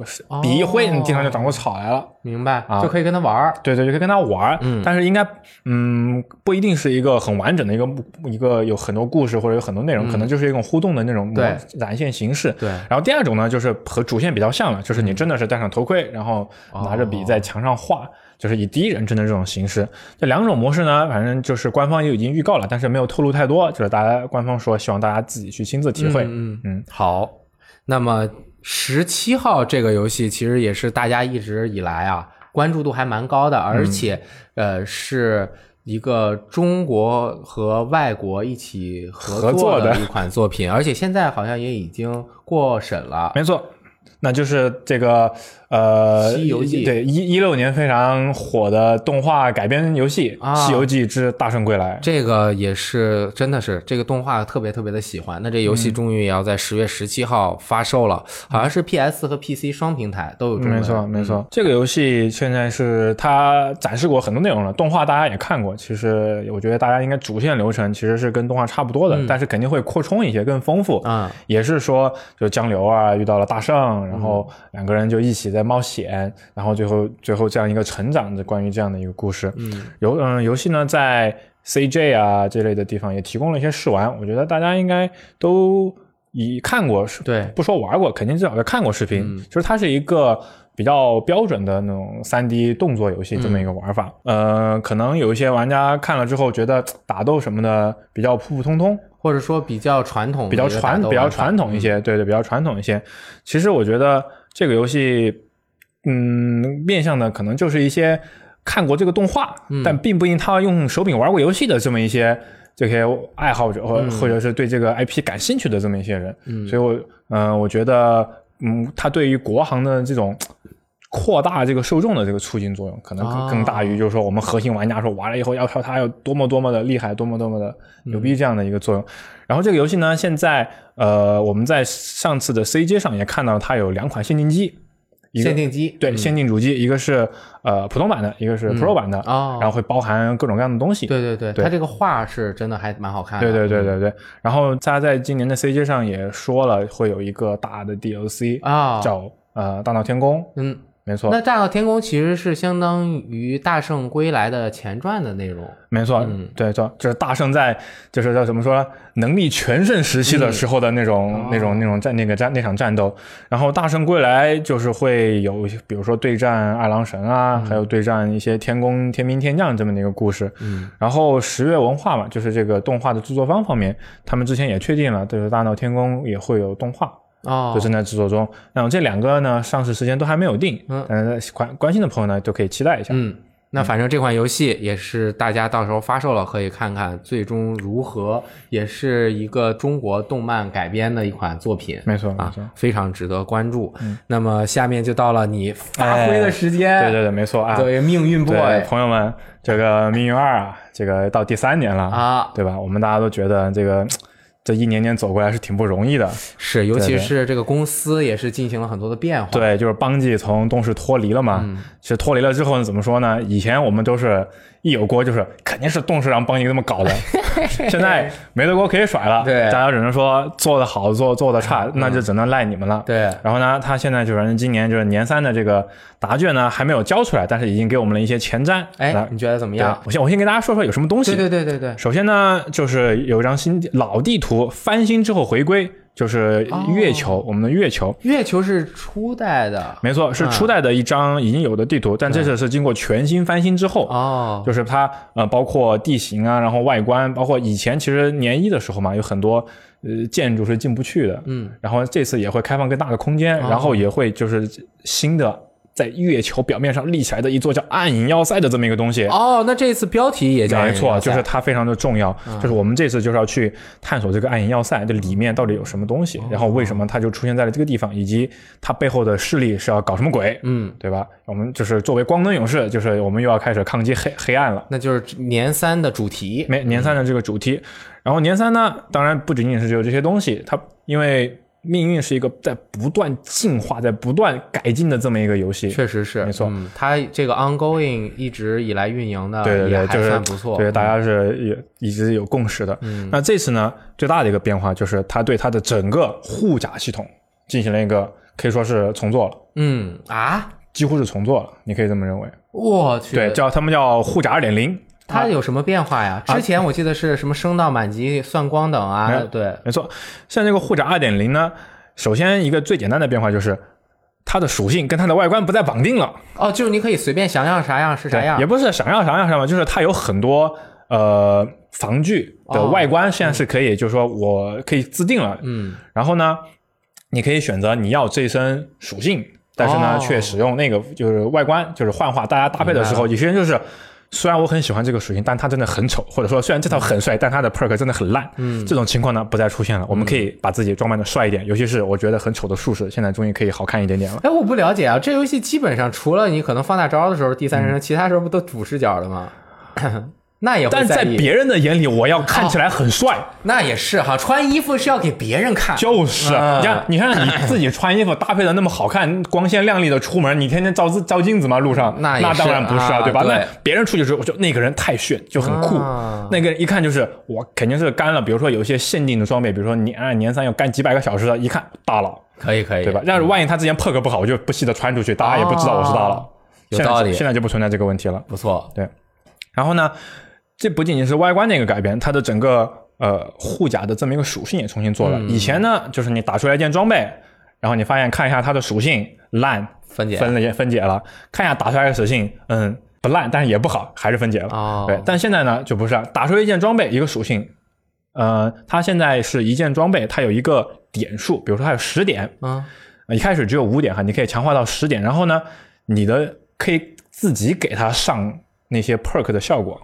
笔一挥，你地上就长出草来了。明白，啊就可以跟他玩儿。对对，就可以跟他玩儿。嗯但是应该嗯不一定是一个很完整的一个一个有很多故事或者有很多内容，可能就是一种互动的那种对展现形式。对然后第二种呢，就是和主线比较像了，就是你真的是戴上头盔，然后拿着笔在墙上画。就是以第一人称的这种形式，这两种模式呢，反正就是官方也已经预告了，但是没有透露太多，就是大家官方说希望大家自己去亲自体会。嗯嗯好，那么十七号这个游戏其实也是大家一直以来啊关注度还蛮高的，而且、呃是一个中国和外国一起合合作的的一款作品，而且现在好像也已经过审了。没错，那就是这个呃，西游记对一一六年非常火的动画改编游戏啊《西游记之大圣归来》。这个也是真的是这个动画特别特别的喜欢。那这游戏嗯终于也要在十月十七号发售了，好像是 PS 和 PC 双平台都有中文。没错，没错。这个游戏现在是它展示过很多内容了，动画大家也看过。其实我觉得大家应该主线流程其实是跟动画差不多的，但是肯定会扩充一些，更丰富。啊、也是说，就江流啊遇到了大圣，然后两个人就一起在冒险，然后最后最后这样一个成长的关于这样的一个故事。嗯，游嗯游戏呢在 CJ 啊这类的地方也提供了一些试玩，我觉得大家应该都已看过，是对不说玩过，肯定至少是看过视频。就是它是一个比较标准的那种三 D 动作游戏这么一个玩法。呃，可能有一些玩家看了之后觉得打斗什么的比较普普通通，或者说比较传统比较传比较传统一些，对对，比较传统一些。其实我觉得这个游戏，嗯，面向的可能就是一些看过这个动画，但并不一定他用手柄玩过游戏的这么一些这些爱好者，或、或者是对这个 IP 感兴趣的这么一些人。嗯所以我，嗯、我觉得，嗯，它对于国行的这种。扩大这个受众的这个促进作用，可能更大于就是说我们核心玩家说玩了以后要靠它有多么多么的厉害，多么多么的牛逼这样的一个作用。然后这个游戏呢，现在呃我们在上次的 CJ 上也看到它有两款限定机，一个限定机，对嗯。限定主机，一个是呃普通版的，一个是 Pro 版的，啊然后会包含各种各样的东西。对对对，对。它这个画是真的还蛮好看的。对对对对对，然后它在今年的 CG 上也说了，会有一个大的 DLC，、啊，叫呃大闹天宫，嗯，没错，那《大闹天宫》其实是相当于《大圣归来》的前传的内容。没错，嗯对，就就是大圣在就是叫怎么说，能力全盛时期的时候的那种、哦那种那种战那个战那场战斗。然后大圣归来就是会有，比如说对战二郎神啊，还有对战一些天宫天兵天将这么的一个故事。嗯，然后十月文化嘛，就是这个动画的制作方方面，他们之前也确定了，就是大闹天宫也会有动画。哦就，正在制作中，那么这两个呢，上市时间都还没有定，嗯但是关关心的朋友呢，都可以期待一下。嗯，那反正这款游戏也是大家到时候发售了可以看看最终如何，也是一个中国动漫改编的一款作品。没错，没啊错。，非常值得关注。那么下面就到了你发挥的时间，对对对，没错啊。作为命运 boy，朋友们，这个《命运二》啊，这个到第三年了，啊，对吧？我们大家都觉得这个这一年年走过来是挺不容易的。是，尤其是这个公司也是进行了很多的变化。对，就是邦记从东视脱离了嘛。嗯其实脱离了之后呢，怎么说呢？以前我们都是一有锅就是肯定是董事长帮你这么搞的，现在没得锅可以甩了。对嗯大家只能说做的好，做做的差，那就只能赖你们了。对然后呢，他现在就是今年就是年三的这个答卷呢还没有交出来，但是已经给我们了一些前瞻。那，哎你觉得怎么样？我先我先跟大家说说有什么东西。对对对对对，首先呢，就是有一张新老地图翻新之后回归，就是月球，我们的月球。月球是初代的。没错，是初代的一张已经有的地图，但这次是经过全新翻新之后，哦，就是它呃包括地形啊，然后外观，包括以前其实年一的时候嘛，有很多呃建筑是进不去的，嗯，然后这次也会开放更大的空间，哦。然后也会就是新的在月球表面上立起来的一座叫暗影要塞的这么一个东西。哦，那这次标题也叫没错，就是它非常的重要。嗯就是我们这次就是要去探索这个暗影要塞，这里面到底有什么东西，哦然后为什么它就出现在了这个地方，以及它背后的势力是要搞什么鬼，嗯，对吧？我们就是作为光能勇士，就是我们又要开始抗击黑黑暗了。那就是年三的主题。没年三的这个主题，然后年三呢，当然不仅仅是只有这些东西，它因为命运是一个在不断进化、在不断改进的这么一个游戏，确实是，没错。嗯，它这个 ongoing 一直以来运营的对对对，也还就是算不错，对，大家是也一直有共识的。嗯。那这次呢，最大的一个变化就是它对它的整个护甲系统进行了一个可以说是重做了，嗯啊，几乎是重做了，你可以这么认为。我去，对，叫他们叫护甲二点零。它有什么变化呀？之前我记得是什么升到满级算光等啊，对，没错，像这个护甲二点零呢，首先一个最简单的变化就是它的属性跟它的外观不再绑定了。哦，就是你可以随便想要啥样是啥样也，不是想要啥样啥样，就是它有很多呃防具的哦外观，现在是可以，就是说我可以自定了。嗯，然后呢，你可以选择你要这身属性，但是呢，哦却使用那个就是外观，就是幻化。大家搭配的时候，有些人就是。虽然我很喜欢这个属性，但它真的很丑，或者说虽然这套很帅，但它的 perk 真的很烂。嗯这种情况呢不再出现了。我们可以把自己装扮的帅一点，尤其是我觉得很丑的术士，现在终于可以好看一点点了。哎，我不了解啊，这游戏基本上除了你可能放大招的时候第三人称，嗯其他时候不都主视角的吗？那也会但在别人的眼里，我要看起来很帅。那也是哈，穿衣服是要给别人看，就是，啊你看，你看你自己穿衣服搭配的那么好看、光鲜亮丽的出门，你天天照自照镜子吗？路上那那当然不是啊对吧？对那别人出去的时候，我就那个人太炫，就很酷。啊那个人一看就是我肯定是干了，比如说有一些限定的装备，比如说年二年三要干几百个小时的，一看大佬，可以可以，对吧？但是万一他之前 perk 不好，我就不惜的穿出去，大家也不知道我是大佬。现在道理现在就不存在这个问题了。不错，对然后呢，这不仅仅是外观的一个改变，它的整个呃护甲的这么一个属性也重新做了。嗯以前呢，就是你打出来一件装备，然后你发现看一下它的属性烂，分解分了分解了，看一下打出来的属性，嗯，不烂，但是也不好，还是分解了。哦，对，但现在呢就不是，打出一件装备一个属性，呃，它现在是一件装备，它有一个点数，比如说它有十点，嗯，呃一开始只有五点哈，你可以强化到十点，然后呢，你的可以自己给它上那些 perk 的效果。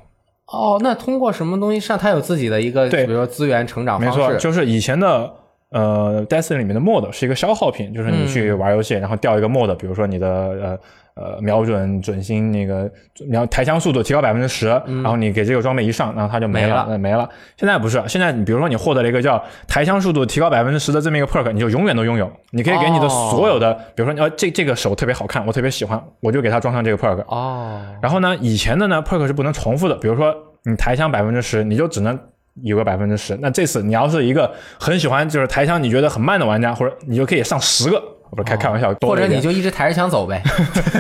哦，那通过什么东西上，它有自己的一个，对比如说资源成长没错，方式，就是以前的呃 Destiny 里面的 mod 是一个消耗品，就是你去嗯玩游戏，然后掉一个 mod，比如说你的呃呃瞄准准心那个瞄抬枪速度提高百分之十，然后你给这个装备一上，然后它就没了，嗯没了呃没了。现在不是，现在你比如说你获得了一个叫抬枪速度提高百分之十的这么一个 perk，你就永远都拥有，你可以给你的哦所有的，比如说你要这这个手特别好看，我特别喜欢，我就给它装上这个 perk。哦，然后呢，以前的呢 perk 是不能重复的，比如说你抬枪百分之十，你就只能有个百分之十。那这次你要是一个很喜欢就是抬枪你觉得很慢的玩家，或者你就可以上十个，不是开开玩笑，或者你就一直抬着枪走呗，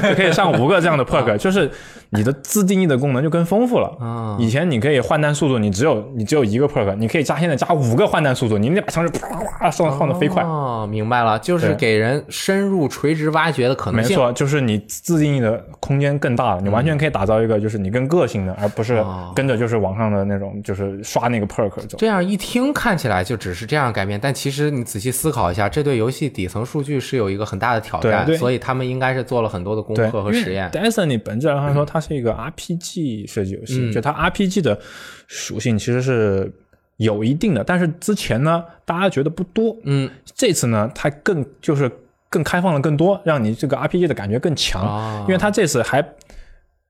就 可以上五个这样的 perk，就是你的自定义的功能就更丰富了。啊，以前你可以换弹速度，你只有你只有一个 perk，你可以加现在加五个换弹速度，你那把枪是啪啪啪上放的飞快。哦，明白了，就是给人深入垂直挖掘的可能性。没错，就是你自定义的空间更大了，你完全可以打造一个就是你更个性的，而不是哦跟着就是网上的那种就是刷那个 perk 走。这样一听看起来就只是这样改变，但其实你仔细思考一下，这对游戏底层数据是有一个很大的挑战，所以他们应该是做了很多的功，课和实验。Destiny 本质上来说，它是一个 RPG 设计游戏，嗯。就它 RPG 的属性其实是有一定的，但是之前呢，大家觉得不多，嗯，这次呢，它更就是更开放了更多，让你这个 RPG 的感觉更强，哦因为它这次还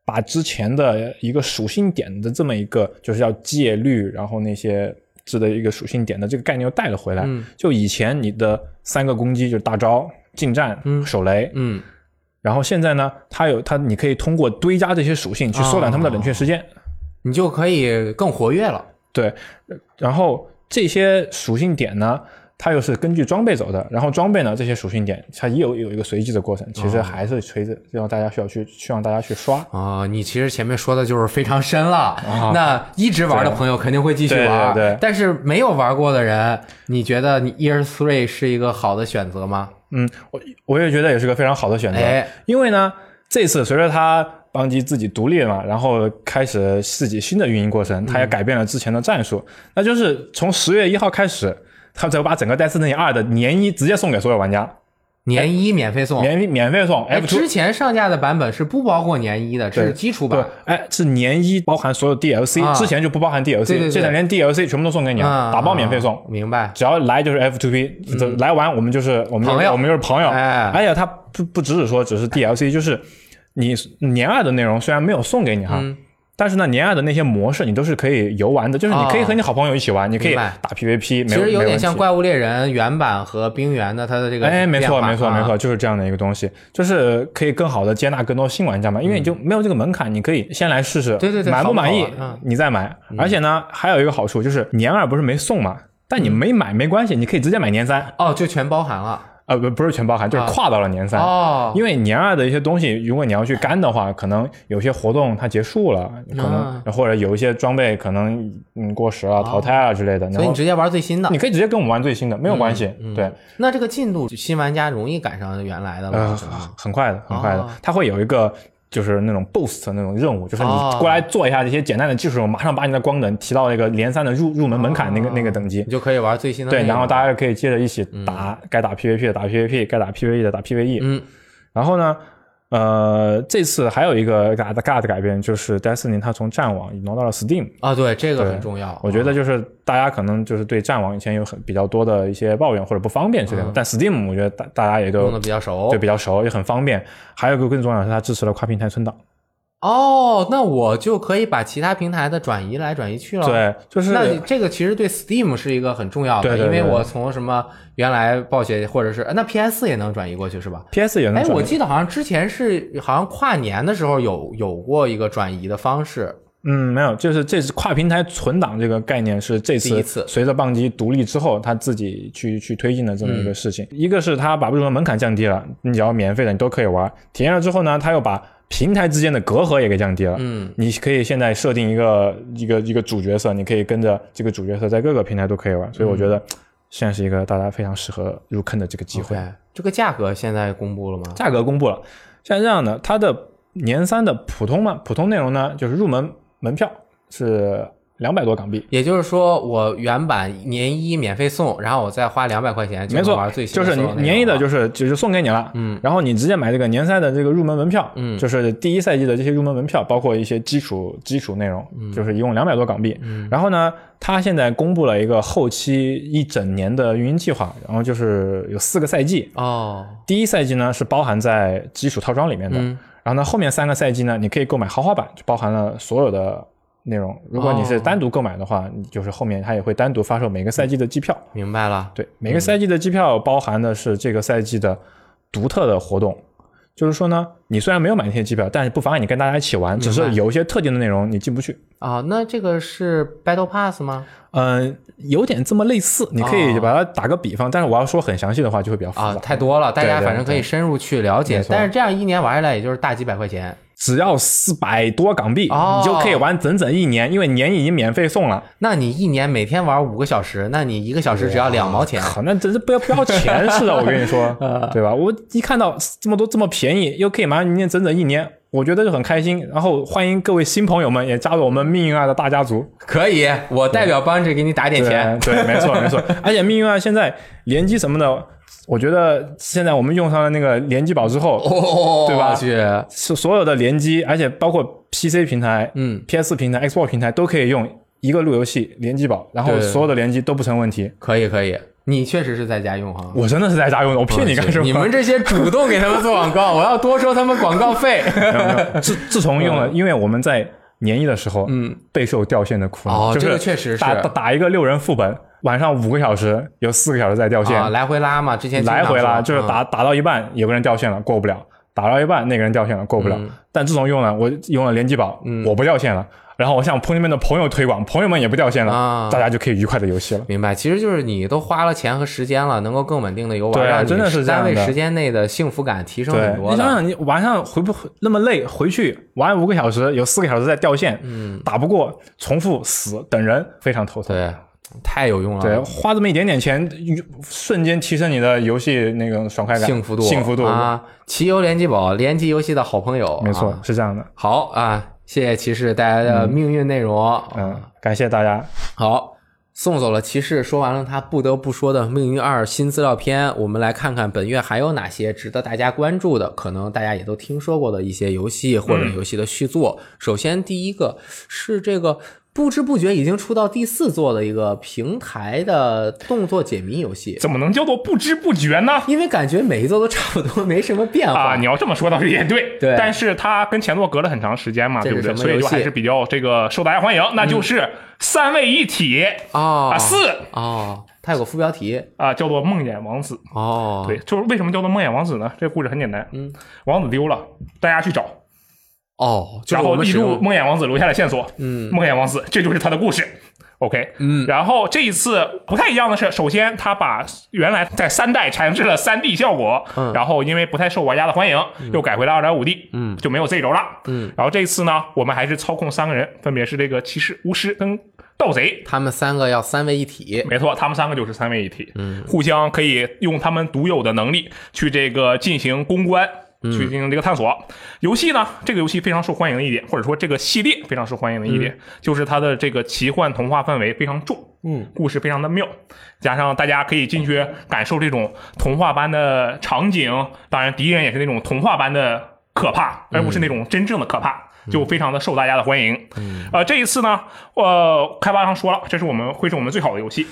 把之前的一个属性点的这么一个就是要戒律，然后那些制的一个属性点的这个概念又带了回来。嗯。就以前你的三个攻击就是大招、近战、嗯手雷，嗯，然后现在呢，它有它你可以通过堆加这些属性去缩短它们的冷却时间。你就可以更活跃了。对，然后这些属性点呢，它又是根据装备走的。然后装备呢，这些属性点它也有有一个随机的过程，其实还是随着让大家需要去希望大家去刷。哦，你其实前面说的就是非常深了。那一直玩的朋友肯定会继续玩，啊对对对但是没有玩过的人，你觉得你 Year Three 是一个好的选择吗？嗯，我我也觉得也是个非常好的选择，哎。因为呢，这次随着他邦基自己独立了嘛，然后开始自己新的运营过程，他也改变了之前的战术，那就是从十月一号开始，他就把整个 Destiny 二的年一直接送给所有玩家。年一免费送。免免费送哎之前上架的版本是不包括年一的，这是基础对版。，哎，是年一包含所有 DLC，、啊之前就不包含 DLC，对对对这两年 DLC 全部都送给你了，啊打包免费送。明白？只要来就是 F two P，、来完我们就是我们就是朋友我们就是朋友。哎而且它不不只是说只是 DLC，就是你年二的内容虽然没有送给你哈，嗯但是呢年二的那些模式你都是可以游玩的，就是你可以和你好朋友一起玩，你可以打 PVP，其实有点像怪物猎人原版和冰原的它的这个哎，没错，没错，啊没错，就是这样的一个东西，就是可以更好的接纳更多新玩家嘛，因为你就没有这个门槛，你可以先来试试，嗯对对对满不满意嗯。你再买。而且呢，还有一个好处就是年二不是没送嘛，但你没买没关系，你可以直接买年三，哦，就全包含了呃，不不是全包含，就是啊跨到了年三。哦。因为年二的一些东西，如果你要去干的话，可能有些活动它结束了，可啊能或者有一些装备可能嗯过时了、淘汰了之类的，所以你直接玩最新的你，可以直接跟我们玩最新的，没有关系。对，那这个进度新玩家容易赶上原来的呃，吗？很很快的，很快的哦，它会有一个就是那种 boost 那种任务，就是哦你过来做一下这些简单的技术任务，马上把你的光能提到那个连三的入入门门槛那个那个等级。你。就可以玩最新的对，然后大家可以接着一起打，该打 PVP 的打 PVP，该打 PVE 的打 PVE。嗯，然后呢，呃，这次还有一个大的大的改变，就是 Destiny 它从战网挪到了 Steam。啊，对，这个很重要。我觉得就是大家可能就是对战网以前有很比较多的一些抱怨或者不方便之类的，但 Steam 我觉得大大家也都嗯用的比较熟对。比较熟，也很方便。还有一个更重要的是，它支持了跨平台存档。哦，那我就可以把其他平台的转移来转移去了。。对，就是那你这个其实对 Steam 是一个很重要的，对对对因为我从什么原来暴雪或者是呃那 PS 也能转移过去是吧？PS 也能哎，转。我记得好像之前是好像跨年的时候有有过一个转移的方式，嗯，没有，就是这次跨平台存档这个概念是这次随着棒机独立之后，他自己去去推进的这么一个事情。一个是他把入门门槛降低了，你只要免费的你都可以玩。体验了之后呢，他又把平台之间的隔阂也给降低了。嗯，你可以现在设定一个一个一个主角色，你可以跟着这个主角色在各个平台都可以玩。所以我觉得现在是一个大家非常适合入坑的这个机会。这个价格现在公布了吗？价格公布了，像这样的，它的年三的普通嘛，普通内容呢，就是入门门票是两百多港币。也就是说，我原版年一免费送，然后我再花两百块钱没错玩最，新就是年一的，就是就是送给你了，嗯，然后你直接买这个年赛的这个入门门票，嗯。就是第一赛季的这些入门门票，包括一些基础基础内容，嗯。就是一共两百多港币。嗯。然后呢，他现在公布了一个后期一整年的运营计划，然后就是有四个赛季，哦，第一赛季呢是包含在基础套装里面的，嗯。然后呢后面三个赛季呢，你可以购买豪华版，就包含了所有的内容。如果你是哦单独购买的话，你就是后面它也会单独发售每个赛季的机票。明白了。对，每个赛季的机票包含的是这个赛季的独特的活动。就是说呢，你虽然没有买那些机票，但是不妨碍你跟大家一起玩，只是有一些特定的内容你进不去。啊，那这个是 Battle Pass 吗？嗯、有点这么类似，你可以把它打个比方，但是我要说很详细的话就会比较复杂。啊，太多了，大家反正可以深入去了解但是这样一年玩下来，也就是大几百块钱。只要四百多港币，哦你就可以玩整整一年，因为年已经免费送了。那你一年每天玩五个小时，那你一个小时只要两毛钱。靠，那真是不要不要钱似的，我跟你说，啊 对吧？我一看到这么多这么便宜，又可以玩一年整整一年，我觉得就很开心。然后欢迎各位新朋友们也加入我们命运二的大家族。可以，我代表帮着给你打点钱。对，对，没错没错。而且命运二现在联机什么的，我觉得现在我们用上了那个联机宝之后，哦，对吧是所有的联机，而且包括 PC 平台、嗯，PS 平台、Xbox 平台都可以用一个路由器联机宝，然后所有的联机都不成问题。可以可以，你确实是在家用哈。我真的是在家用的，我骗你干什么？你们这些主动给他们做广告，我要多收他们广告费。自自从用了，因为我们在年一的时候，嗯，备受掉线的苦恼。这个确实是打打打一个六人副本，晚上五个小时，有四个小时在掉线，啊，来回拉嘛，之前来回拉，就是打、打到一半，有个人掉线了，过不了；打到一半，那个人掉线了，过不了。嗯但自从用了，我用了联机宝，我不掉线了。然后我向朋友们的朋友推广，朋友们也不掉线了，啊大家就可以愉快的游戏了。明白，其实就是你都花了钱和时间了，能够更稳定的游玩，对真的是单位时间内的幸福感提升很，多。你想想，你晚上回不回那么累，回去玩五个小时，有四个小时在掉线，嗯，打不过，重复死等人，非常头疼。对，太有用了。对，花这么一点点钱，瞬间提升你的游戏那个爽快感、幸福度，幸福度。啊！骑游联机宝，联机游戏的好朋友，没错，啊是这样的。好啊，谢谢骑士带来的命运内容。嗯，感谢大家。好送走了骑士，说完了他不得不说的《命运二》新资料片，我们来看看本月还有哪些值得大家关注的，可能大家也都听说过的一些游戏或者游戏的续作。首先，第一个是这个不知不觉已经出到第四座的一个平台的动作解谜游戏，怎么能叫做不知不觉呢？因为感觉每一座都差不多，没什么变化。啊，你要这么说倒是也对，对但是它跟前作隔了很长时间嘛，对不对？所以就还是比较这个受大家欢迎，那就是三位一体哦啊四啊，它有个副标题啊，叫做梦魇王子。哦，对，就是为什么叫做梦魇王子呢？这个故事很简单，嗯，王子丢了，大家去找，哦，就是然后一路梦魇王子留下的线索，嗯，梦魇王子，这就是他的故事。OK，嗯，然后这一次不太一样的是，首先他把原来在三代产生了三 D 效果，嗯，然后因为不太受玩家的欢迎，又改回了二点五 D，嗯，就没有 Z 轴了，嗯，然后这一次呢，我们还是操控三个人，分别是这个骑士、巫师跟盗贼，他们三个要三位一体，没错，他们三个就是三位一体，嗯，互相可以用他们独有的能力去这个进行攻关。去进行这个探索。游戏呢，这个游戏非常受欢迎的一点，或者说这个系列非常受欢迎的一点，就是它的这个奇幻童话氛围非常重，嗯，故事非常的妙，加上大家可以进去感受这种童话般的场景，当然敌人也是那种童话般的可怕，而不是那种真正的可怕。就非常的受大家的欢迎，呃，这一次呢，呃，开发商说了，这是我们会是我们最好的游戏，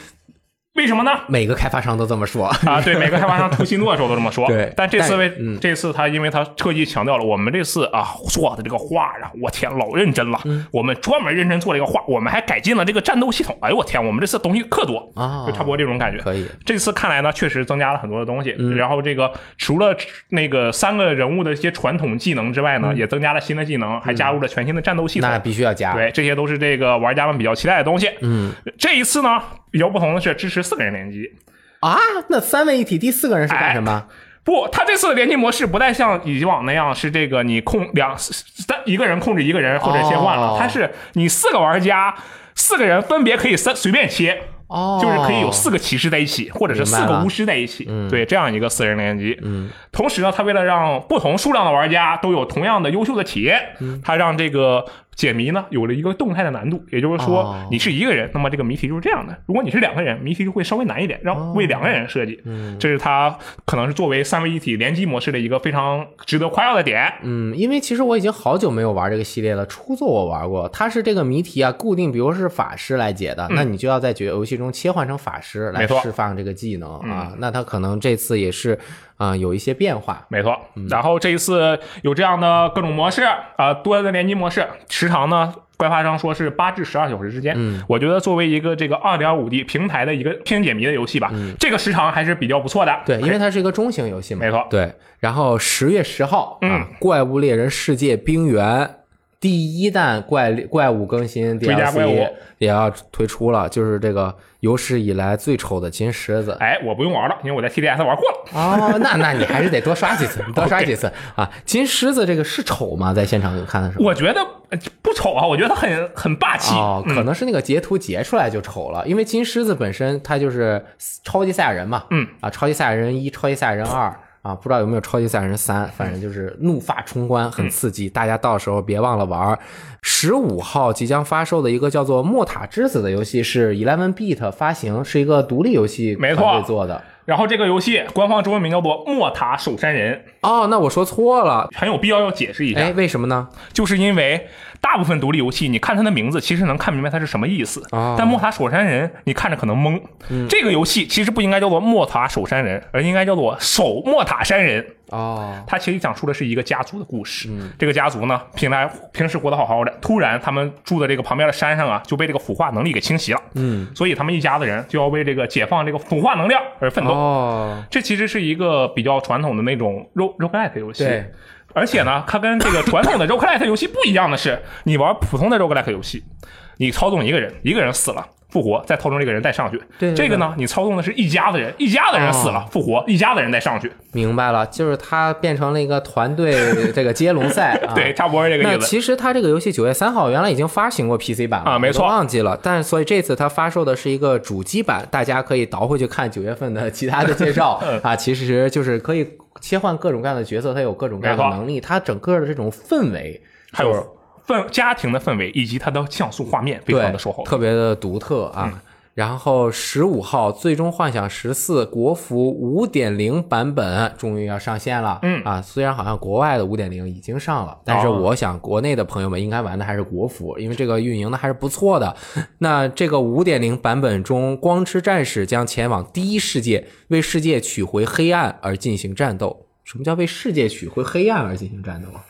为什么呢？每个开发商都这么说。啊，对，每个开发商出新作的时候都这么说。对但这次但为、这次他因为他特意强调了，我们这次啊做的这个画啊，我天，老认真了。嗯我们专门认真做了一个画，我们还改进了这个战斗系统。哎呦我天，我们这次东西可多啊就差不多这种感觉。可以这次看来呢，确实增加了很多的东西。然后这个除了那个三个人物的一些传统技能之外呢，也增加了新的技能，还加入了全新的战斗系统。那必须要加。对，这些都是这个玩家们比较期待的东西。嗯，这一次呢，比较不同的是支持四个人联机。啊，那三位一体第四个人是干什么？不，它这次的联机模式不再像以往那样是这个你控两三一个人控制一个人或者切换了，哦它是你四个玩家四个人分别可以三随便切。哦，就是可以有四个骑士在一起，或者是四个巫师在一起，对这样一个四人联机。嗯，同时呢，它为了让不同数量的玩家都有同样的优秀的体验，嗯它让这个解谜呢有了一个动态的难度。也就是说哦，你是一个人，那么这个谜题就是这样的；如果你是两个人，谜题就会稍微难一点，让为两个人设计。嗯，这是它可能是作为三位一体联机模式的一个非常值得夸耀的点。嗯，因为其实我已经好久没有玩这个系列了。初作我玩过，它是这个谜题啊，固定，比如是法师来解的，那你就要在决游戏中切换成法师来释放这个技能啊。那它可能这次也是啊、有一些变化。没错，然后这一次有这样的各种模式啊、多的联机模式，时长呢，开发商说是八至十二小时之间。嗯，我觉得作为一个这个二点五 D 平台的一个偏解谜的游戏吧，这个时长还是比较不错的。对，因为它是一个中型游戏嘛。没错对，然后十月十号啊，嗯怪物猎人世界冰原》第一弹怪怪物更新追加怪物 DLC 也要推出了，就是这个有史以来最丑的金狮子。哎，我不用玩了，因为我在 TDS 玩过了。哦，那 那你还是得多刷几次，你 多刷几次啊！金狮子这个是丑吗？在现场看的时候。我觉得呃不丑啊，我觉得它很很霸气。哦，嗯可能是那个截图截出来就丑了，因为金狮子本身它就是超级赛亚人嘛，嗯啊，超级赛亚人一、超级赛亚人二啊，不知道有没有超级赛亚人三，反正就是怒发冲冠，很刺激，大家到时候别忘了玩儿。十五号即将发售的一个叫做《莫塔之子》的游戏是 Eleven Beat 发行，是一个独立游戏没错团队做的。然后这个游戏官方中文名叫做《莫塔守山人哦，那我说错了，》，很有必要要解释一下。哎，为什么呢？就是因为大部分独立游戏，你看它的名字，其实能看明白它是什么意思。哦但莫塔守山人，你看着可能懵。这个游戏其实不应该叫做莫塔守山人，而应该叫做守莫塔山人。哦，它其实讲述的是一个家族的故事。这个家族呢，平来平时活得好好的，突然他们住的这个旁边的山上啊，就被这个腐化能力给侵袭了。嗯，所以他们一家子人就要为这个解放这个腐化能量而奋斗。哦，这其实是一个比较传统的那种 ro roguelike 游戏。对。而且呢，它跟这个传统的 roguelike 游戏不一样的是，你玩普通的 roguelike 游戏，你操纵一个人，一个人死了。复活，再操纵这个人再上去。对这个呢，你操纵的是一家子人，一家子人死了，哦复活，一家子人再上去。明白了，就是它变成了一个团队 这个接龙赛啊。对，差不多是这个意思。其实它这个游戏九月三号原来已经发行过 PC 版了啊没错忘记了。但是所以这次它发售的是一个主机版，大家可以倒回去看九月份的其他的介绍 嗯啊。其实就是可以切换各种各样的角色，他有各种各样的能力，他整个的这种氛围还有氛家庭的氛围以及它的像素画面非常的说好。特别的独特啊。然后十五号《最终幻想十四》国服五点零版本终于要上线了。嗯啊，虽然好像国外的五点零已经上了，但是哦我想国内的朋友们应该玩的还是国服，因为这个运营的还是不错的。那这个五点零版本中，光之战士将前往第一世界，为世界取回黑暗而进行战斗。什么叫为世界取回黑暗而进行战斗啊？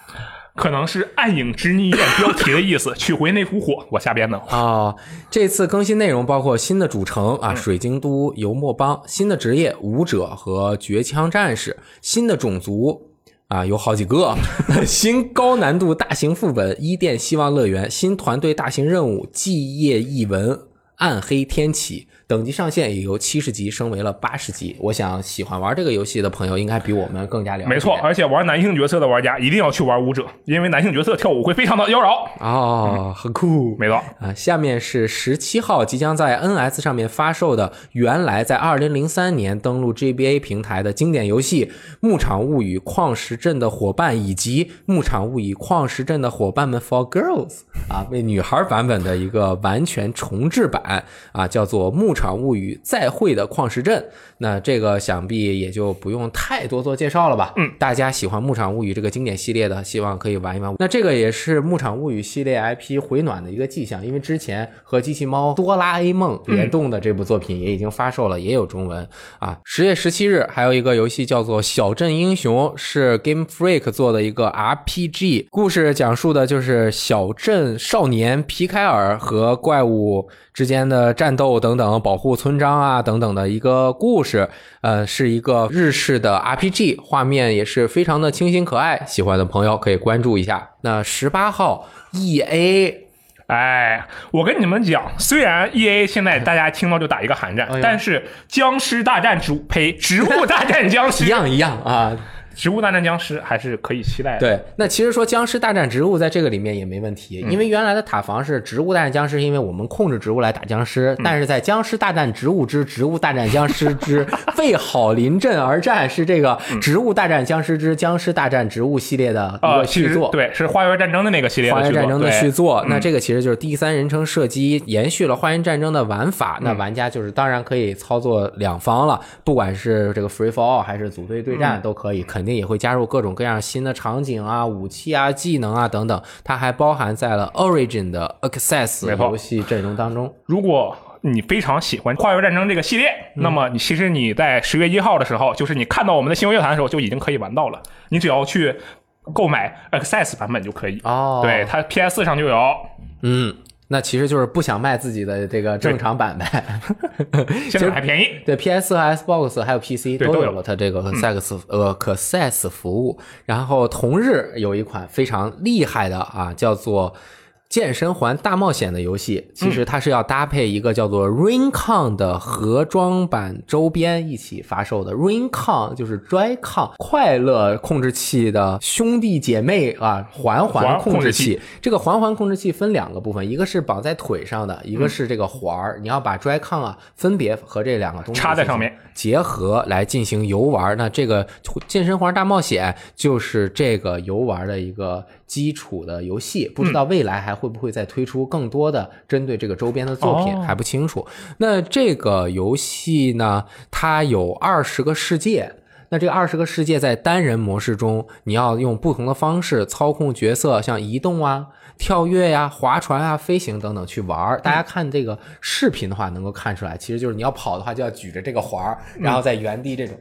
可能是暗影之逆焰标题的意思，取回那股火。我瞎编的。哦，这次更新内容包括新的主城啊，水晶都油墨帮，新的职业武者和绝枪战士，新的种族啊有好几个，新高难度大型副本伊甸希望乐园，新团队大型任务继业异闻暗黑天启。等级上限也由七十级升为了八十级。我想喜欢玩这个游戏的朋友应该比我们更加了解。没错，而且玩男性角色的玩家一定要去玩舞者，因为男性角色跳舞会非常的妖娆。哦，很酷。没错，啊，下面是十七号即将在 NS 上面发售的，原来在二零零三年登陆 GBA 平台的经典游戏《牧场物语：矿石镇的伙伴》以及《牧场物语：矿石镇的伙伴们 For Girls》啊，为女孩版本的一个完全重置版啊，叫做《牧场物语：再会的矿石镇》。那这个想必也就不用太多做介绍了吧？嗯，大家喜欢《牧场物语》这个经典系列的，希望可以玩一玩。那这个也是《牧场物语》系列 IP 回暖的一个迹象，因为之前和机器猫《哆啦 A 梦》联动的这部作品也已经发售了，也有中文啊。十月十七日还有一个游戏叫做《小镇英雄》，是 Game Freak 做的一个 RPG，故事讲述的就是小镇少年皮凯尔和怪物之间的战斗等等，保护村庄啊等等的一个故事。呃，是一个日式的 RPG，画面也是非常的清新可爱，喜欢的朋友可以关注一下。那十八号 EA 哎，我跟你们讲，虽然 E A 现在大家听到就打一个寒战，哎但是僵尸大战植物呸，植物大战僵尸一，样一样啊，植物大战僵尸还是可以期待的。对，那其实说僵尸大战植物在这个里面也没问题，因为原来的塔防是植物大战僵尸，因为我们控制植物来打僵尸，但是在僵尸大战植物之植物大战僵尸之 为好临阵而战是这个植物大战僵尸之僵尸大战植物系列的一呃，个续作。对，是花园战争的那个系列花园战争的续作，嗯那这个其实就是第三人称射击，延续了花园战争的玩法。嗯那玩家就是当然可以操作两方了，不管是这个 free for all 还是组队对嗯战都可以，肯定也会加入各种各样新的场景啊、武器啊、技能啊等等。它还包含在了 Origin 的 Access 游戏阵容当中。如果你非常喜欢《跨越战争》这个系列，嗯那么你其实你在十月一号的时候，就是你看到我们的新闻乐坛的时候，就已经可以玩到了。你只要去购买 Access 版本就可以。哦对，它 PS 上就有。嗯，那其实就是不想卖自己的这个正常版呗。现在还便宜。对 PS 和 Xbox 还有 PC 都有有了它这个 Access、呃 Access 服务。然后同日有一款非常厉害的啊，叫做。健身环大冒险的游戏，其实它是要搭配一个叫做 RainCon 的盒装版周边一起发售的。RainCon 就是 DryCon 快乐控制器的兄弟姐妹啊，环环环控制器。这个环环控制器分两个部分，一个是绑在腿上的，一个是这个环儿。你要把 DryCon 啊分别和这两个东西插在上面结合来进行游玩。那这个健身环大冒险就是这个游玩的一个基础的游戏，不知道未来还会不会再推出更多的针对这个周边的作品，哦还不清楚。那这个游戏呢，它有二十个世界。那这个二十个世界在单人模式中，你要用不同的方式操控角色，像移动啊、跳跃呀、划船啊、飞行等等去玩儿。大家看这个视频的话，能够看出来，其实就是你要跑的话，就要举着这个环儿，然后在原地这种。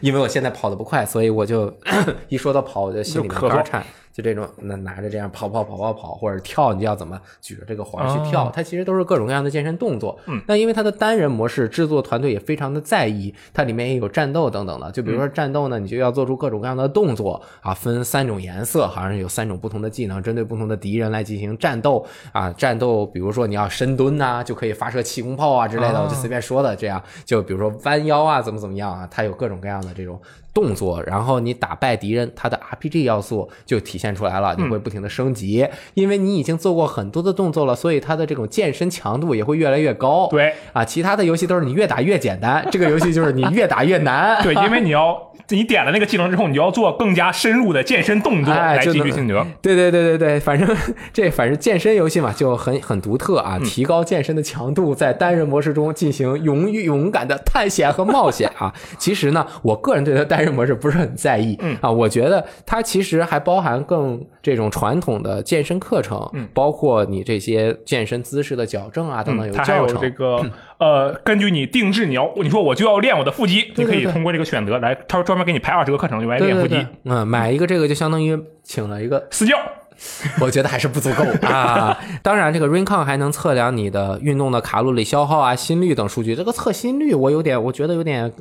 因为我现在跑得不快，所以我就 一说到跑，我就心里面就肝颤。就这种，那拿着这样跑跑跑跑跑，或者跳，你就要怎么举着这个环儿去跳？哦它其实都是各种各样的健身动作。嗯，那因为它的单人模式，制作团队也非常的在意，它里面也有战斗等等的。就比如说战斗呢，你就要做出各种各样的动作啊，分三种颜色，好像有三种不同的技能，针对不同的敌人来进行战斗啊。战斗，比如说你要深蹲呐、就可以发射气功炮啊之类的，我就随便说的这样。就比如说弯腰啊，怎么怎么样啊，它有各种各样的这种动作，然后你打败敌人，它的 RPG 要素就体现出来了，你会不停的升级，因为你已经做过很多的动作了，所以它的这种健身强度也会越来越高。对啊，其他的游戏都是你越打越简单，这个游戏就是你越打越难。对，因为你要你点了那个技能之后，你就要做更加深入的健身动作 来哎就能继续进得。对对对对对，反正这反正健身游戏嘛，就很很独特啊，提高健身的强度，在单人模式中进行勇于勇敢的探险和冒险啊。其实呢，我个人对它单人模式不是很在意，嗯啊，我觉得它其实还包含更这种传统的健身课程，嗯，包括你这些健身姿势的矫正啊等等有它还有。这个 呃，根据你定制，你要你说我就要练我的腹肌，对对对你可以通过这个选择来，他会专门给你排二十个课程用来练腹肌嗯，买一个这个就相当于请了一个私教，我觉得还是不足够啊。当然，这个 Rincon 还能测量你的运动的卡路里消耗啊、心率等数据。这个测心率，我有点，我觉得有点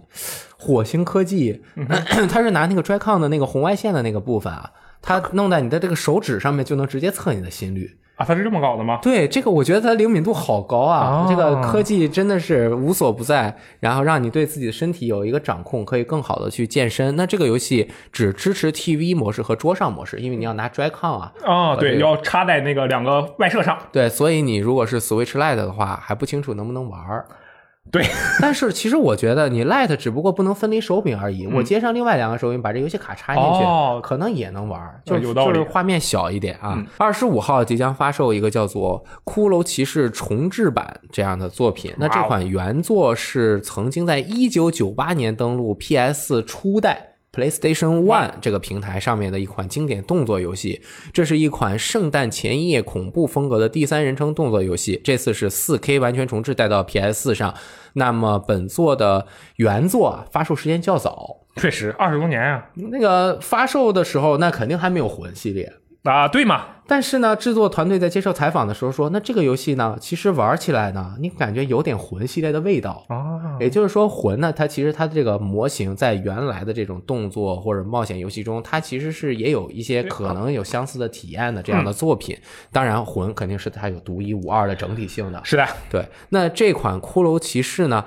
火星科技，它是拿那个 Drycon 的那个红外线的那个部分啊，它弄在你的这个手指上面就能直接测你的心率。啊，它是这么搞的吗？对这个，我觉得它灵敏度好高啊！哦这个科技真的是无所不在，然后让你对自己的身体有一个掌控，可以更好的去健身。那这个游戏只支持 TV 模式和桌上模式，因为你要拿 Drycon 啊，哦，对，这个要插在那个两个外设上。对，所以你如果是 Switch Lite 的话，还不清楚能不能玩儿。对，但是其实我觉得你 Lite 只不过不能分离手柄而已，我接上另外两个手柄，把这游戏卡插进去，哦可能也能玩儿，就有道理就是画面小一点啊。二十五号即将发售一个叫做《骷髅骑士重置版》这样的作品，那这款原作是曾经在一九九八年登陆 PS 初代。PlayStation One 这个平台上面的一款经典动作游戏，这是一款圣诞前夜恐怖风格的第三人称动作游戏。这次是 4K 完全重置带到 PS 上。那么本作的原作啊发售时间较早，确实，二十多年啊，那个发售的时候那肯定还没有魂系列。啊，对嘛，但是呢，制作团队在接受采访的时候说，那这个游戏呢，其实玩起来呢，你感觉有点魂系列的味道。啊，也就是说，魂呢，它其实它的这个模型在原来的这种动作或者冒险游戏中，它其实是也有一些可能有相似的体验的这样的作品。当然，魂肯定是它有独一无二的整体性的。是的，对，那这款骷髅骑士呢，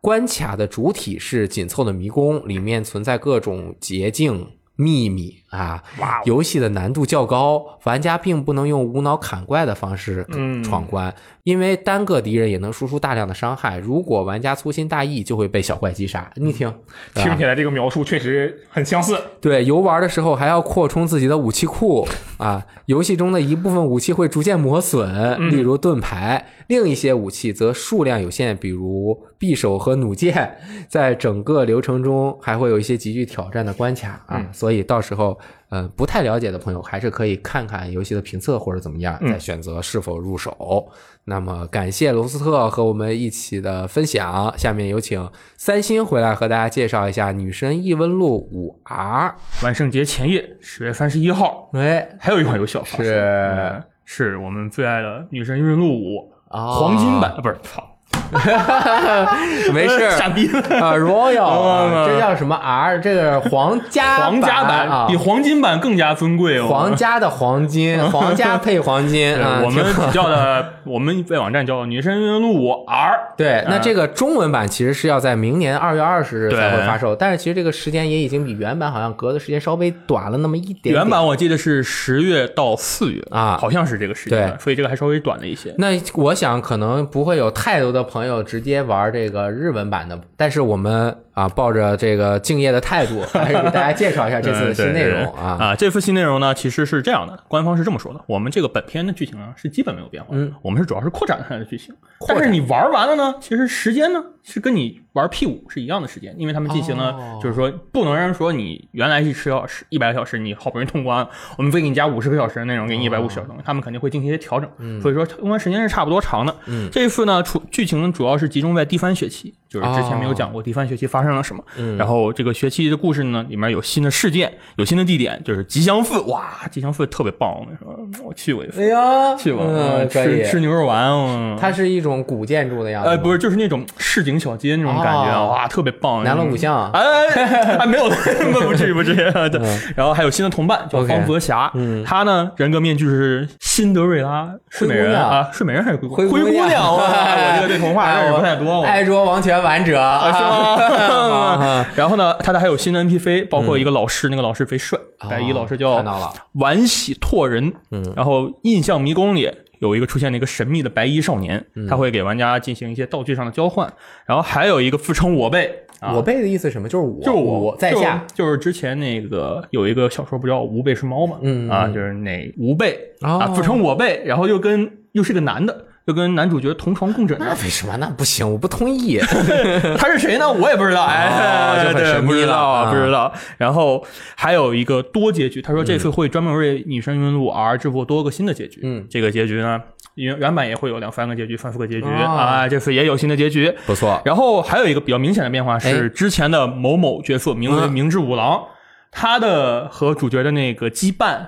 关卡的主体是紧凑的迷宫，里面存在各种捷径。秘密啊，游戏的难度较高，玩家并不能用无脑砍怪的方式嗯闯关，因为单个敌人也能输出大量的伤害。如果玩家粗心大意，就会被小怪击杀。你听，听起来这个描述确实很相似。对，游玩的时候还要扩充自己的武器库啊。游戏中的一部分武器会逐渐磨损，例如盾牌；另一些武器则数量有限，比如匕首和弩箭。在整个流程中，还会有一些极具挑战的关卡啊。所以到时候，呃，不太了解的朋友还是可以看看游戏的评测或者怎么样，再选择是否入手。那么，感谢罗斯特和我们一起的分享。下面有请三星回来和大家介绍一下《女神异闻录五 R》。万圣节前夜，十月三十一号，哎，还有一款游戏是嗯是我们最爱的《女神异闻录五》啊黄金版，啊不是操，没事 傻逼，啊，Royal，这叫什么 R？这个是皇家皇家版啊比，黄金版更加尊贵哦。皇家的黄金，皇家配黄金啊。我们叫的，我们在网站叫《女神异闻录五 R》。对，那这个中文版其实是要在明年二月二十日才会发售，但是其实这个时间也已经比原版好像隔的时间稍微短了那么一点点。原版我记得是十月到四月啊好像是这个时间，对所以这个还稍微短了一些。那我想可能不会有太多的朋友直接玩这个日文版的，但是我们啊抱着这个敬业的态度，给大家介绍一下这次的新内容啊。啊，这次新内容呢，其实是这样的，官方是这么说的：我们这个本片的剧情呢是基本没有变化，嗯，我们是主要是扩展它的剧情，扩展但是你玩完了呢，其实时间呢是跟你玩 P 五是一样的时间，因为他们进行了，哦就是说不能让说你原来是十小时一百个小时，你好不容易通关，我们非给你加五十个小时的内容，给你一百五十小时，他们肯定会进行一些调整，所以说通关时间是差不多长的。哦嗯这一次呢，主剧情主要是集中在第三学期，就是之前没有讲过第三学期发生了什么。嗯然后这个学期的故事呢，里面有新的事件，有新的地点，就是吉祥寺。哇，吉祥寺特别棒，我跟你说，我去过一次，哎呀，去过，嗯，吃。吃牛肉丸，嗯它是一种古建筑的样子吗，呃，不是，就是那种市井小街那种感觉哇，特别棒。南锣鼓巷哎，还没有，不不至于，不至于。对嗯然后还有新的同伴叫方泽霞，嗯她呢人格面具是辛德瑞拉睡美人啊，睡美人还是灰姑姑娘娘啊？我这个对童话 认识不太多，我爱捉王权玩者啊，是啊吗？然后呢，他的还有新的 NPC，包括一个老师，那个老师贼帅，白衣老师叫嗯哦看到了，丸喜拓人。嗯，然后印象迷宫里有一个出现了一个神秘的白衣少年，嗯他会给玩家进行一些道具上的交换。然后还有一个自称我辈啊我辈的意思什么？就是我，就是我我在下，就就是之前那个有一个小说不叫《吾辈是猫》嘛，嗯啊，嗯就是那吾辈哦啊，自称我辈，然后又跟又是个男的，又跟男主角同床共枕那，为什么？那不行，我不同意。他是谁呢？我也不知道，哎，对，就很神秘不知道了啊，不知道。然后还有一个多结局，他说这次会专门为《女神异闻录 R》制作多个新的结局，嗯，这个结局呢，原原版也会有两三个结局、三四个结局哦。啊，这次也有新的结局，不错，然后还有一个比较明显的变化哎。是，之前的某某角色名为嗯。明智五郎，他的和主角的那个羁绊